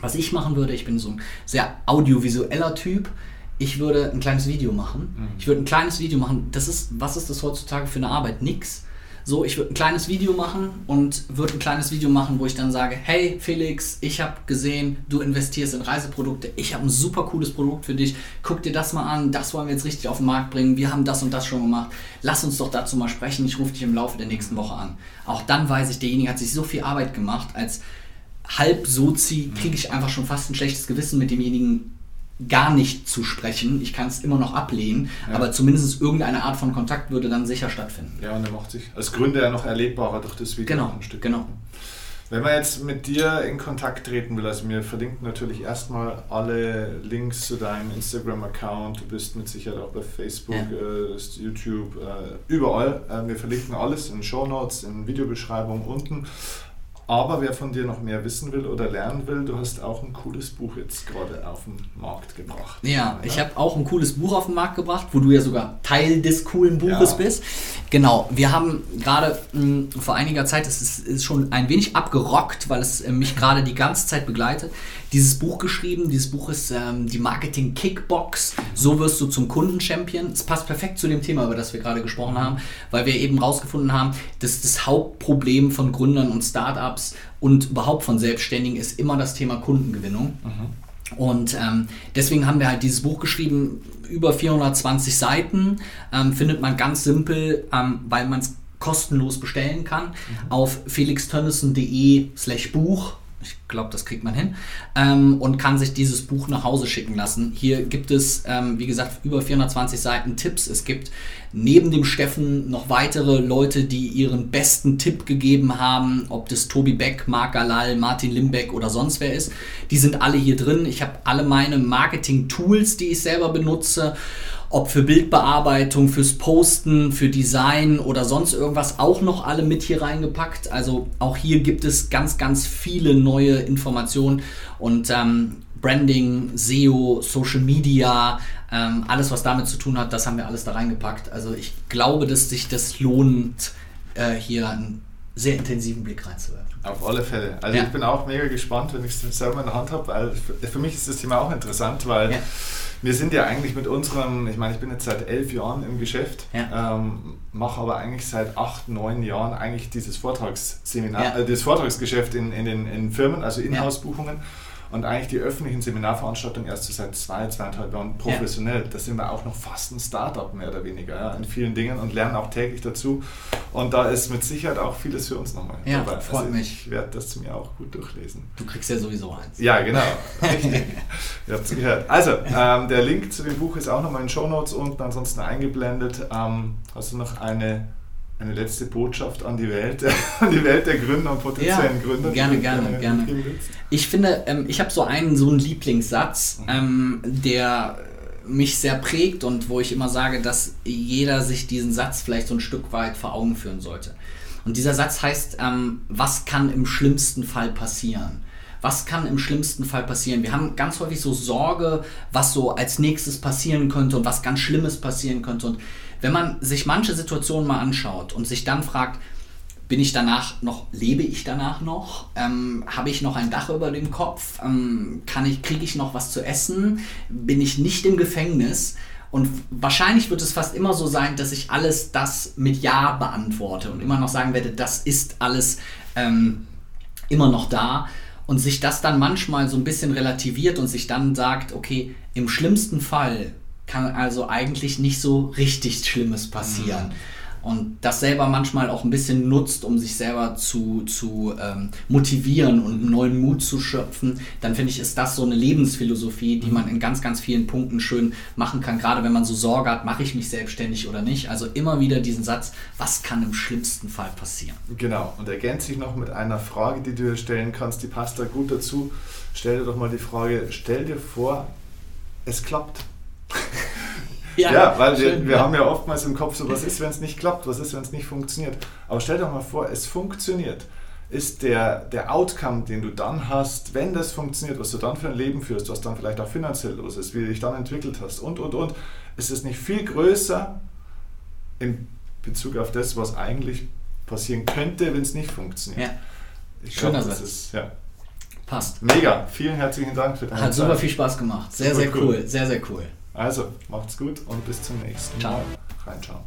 S2: was ich machen würde, ich bin so ein sehr audiovisueller Typ. Ich würde ein kleines Video machen. Mhm. Ich würde ein kleines Video machen. Das ist, was ist das heutzutage für eine Arbeit? Nix so, ich würde ein kleines Video machen und würde ein kleines Video machen, wo ich dann sage, hey Felix, ich habe gesehen, du investierst in Reiseprodukte, ich habe ein super cooles Produkt für dich, guck dir das mal an, das wollen wir jetzt richtig auf den Markt bringen, wir haben das und das schon gemacht, lass uns doch dazu mal sprechen, ich rufe dich im Laufe der nächsten Woche an. Auch dann weiß ich, derjenige hat sich so viel Arbeit gemacht, als halb Sozi kriege ich einfach schon fast ein schlechtes Gewissen mit demjenigen gar nicht zu sprechen. Ich kann es immer noch ablehnen, ja. aber zumindest irgendeine Art von Kontakt würde dann sicher stattfinden.
S1: Ja, und er macht sich als Gründer ja noch erlebbarer durch das Video
S2: genau, ein Stück. Genau.
S1: Wenn man jetzt mit dir in Kontakt treten will, also wir verlinken natürlich erstmal alle Links zu deinem Instagram-Account, du bist mit Sicherheit auch bei Facebook, ja. äh, YouTube, äh, überall. Äh, wir verlinken alles in Show Notes, in Videobeschreibung unten. Aber wer von dir noch mehr wissen will oder lernen will, du hast auch ein cooles Buch jetzt gerade auf den Markt gebracht.
S2: Ja, oder? ich habe auch ein cooles Buch auf den Markt gebracht, wo du ja sogar Teil des coolen Buches ja. bist. Genau, wir haben gerade hm, vor einiger Zeit, es ist, ist, schon ein wenig abgerockt, weil es äh, mich gerade die ganze Zeit begleitet, dieses Buch geschrieben. Dieses Buch ist ähm, die Marketing Kickbox. So wirst du zum Kundenchampion. Es passt perfekt zu dem Thema, über das wir gerade gesprochen haben, weil wir eben rausgefunden haben, dass das Hauptproblem von Gründern und Startups und überhaupt von Selbstständigen ist immer das Thema Kundengewinnung. Mhm. Und ähm, deswegen haben wir halt dieses Buch geschrieben, über 420 Seiten, ähm, findet man ganz simpel, ähm, weil man es kostenlos bestellen kann, mhm. auf felixtönnissen.de slash Buch. Ich glaube, das kriegt man hin. Ähm, und kann sich dieses Buch nach Hause schicken lassen. Hier gibt es, ähm, wie gesagt, über 420 Seiten Tipps. Es gibt neben dem Steffen noch weitere Leute, die ihren besten Tipp gegeben haben, ob das Tobi Beck, Marc Galal, Martin Limbeck oder sonst wer ist. Die sind alle hier drin. Ich habe alle meine Marketing-Tools, die ich selber benutze ob für Bildbearbeitung, fürs Posten, für Design oder sonst irgendwas auch noch alle mit hier reingepackt. Also auch hier gibt es ganz, ganz viele neue Informationen und ähm, Branding, SEO, Social Media, ähm, alles was damit zu tun hat, das haben wir alles da reingepackt. Also ich glaube, dass sich das lohnt, äh, hier einen sehr intensiven Blick reinzuwerfen.
S1: Auf alle Fälle. Also ja. ich bin auch mega gespannt, wenn ich es selber in der Hand habe, weil für mich ist das Thema auch interessant, weil ja wir sind ja eigentlich mit unserem, ich meine, ich bin jetzt seit elf Jahren im Geschäft, ja. ähm, mache aber eigentlich seit acht, neun Jahren eigentlich dieses Vortragsseminar, äh, das Vortragsgeschäft in, in den in Firmen, also Inhouse-Buchungen. Und eigentlich die öffentlichen Seminarveranstaltungen erst so seit zwei, zweieinhalb Jahren professionell. Ja. Da sind wir auch noch fast ein Startup mehr oder weniger ja, in vielen Dingen und lernen auch täglich dazu. Und da ist mit Sicherheit auch vieles für uns nochmal
S2: ja, dabei. Freut also mich.
S1: Ich werde das mir auch gut durchlesen.
S2: Du kriegst ja sowieso eins.
S1: Ja, genau. Richtig. Ihr habt es gehört. Also, ähm, der Link zu dem Buch ist auch nochmal in den Show Notes unten, ansonsten eingeblendet. Ähm, hast du noch eine eine letzte Botschaft an die Welt, an die Welt der Gründer und potenziellen ja, Gründer?
S2: Gerne, gerne, gerne. Ich finde, ähm, ich habe so einen so einen Lieblingssatz, mhm. ähm, der mich sehr prägt und wo ich immer sage, dass jeder sich diesen Satz vielleicht so ein Stück weit vor Augen führen sollte. Und dieser Satz heißt, ähm, was kann im schlimmsten Fall passieren? Was kann im schlimmsten Fall passieren? Wir haben ganz häufig so Sorge, was so als nächstes passieren könnte und was ganz Schlimmes passieren könnte. Und wenn man sich manche Situationen mal anschaut und sich dann fragt, bin ich danach noch, lebe ich danach noch? Ähm, Habe ich noch ein Dach über dem Kopf? Ähm, ich, kriege ich noch was zu essen? Bin ich nicht im Gefängnis? Und wahrscheinlich wird es fast immer so sein, dass ich alles das mit Ja beantworte und immer noch sagen werde, das ist alles ähm, immer noch da. Und sich das dann manchmal so ein bisschen relativiert und sich dann sagt, okay, im schlimmsten Fall kann also eigentlich nicht so richtig Schlimmes passieren. Mhm. Und das selber manchmal auch ein bisschen nutzt, um sich selber zu, zu ähm, motivieren und einen neuen Mut zu schöpfen, dann finde ich, ist das so eine Lebensphilosophie, die mhm. man in ganz, ganz vielen Punkten schön machen kann. Gerade wenn man so Sorge hat, mache ich mich selbstständig oder nicht. Also immer wieder diesen Satz, was kann im schlimmsten Fall passieren?
S1: Genau, und ergänzt sich noch mit einer Frage, die du dir stellen kannst, die passt da gut dazu. Stell dir doch mal die Frage, stell dir vor, es klappt. Ja, ja, weil schön, wir, wir ja. haben ja oftmals im Kopf so, was ist, wenn es nicht klappt, was ist, wenn es nicht funktioniert. Aber stell dir mal vor, es funktioniert. Ist der, der Outcome, den du dann hast, wenn das funktioniert, was du dann für ein Leben führst, was dann vielleicht auch finanziell los ist, wie du dich dann entwickelt hast und, und, und, ist es nicht viel größer in Bezug auf das, was eigentlich passieren könnte, wenn es nicht funktioniert. Ja.
S2: Ich Schöner glaub, Satz. Ja.
S1: Passt. Mega. Vielen herzlichen Dank
S2: für deine Hat Zeit. super viel Spaß gemacht. Sehr, super sehr cool. cool. Sehr, sehr cool.
S1: Also, macht's gut und bis zum nächsten
S2: Ciao.
S1: Mal. Reinschauen.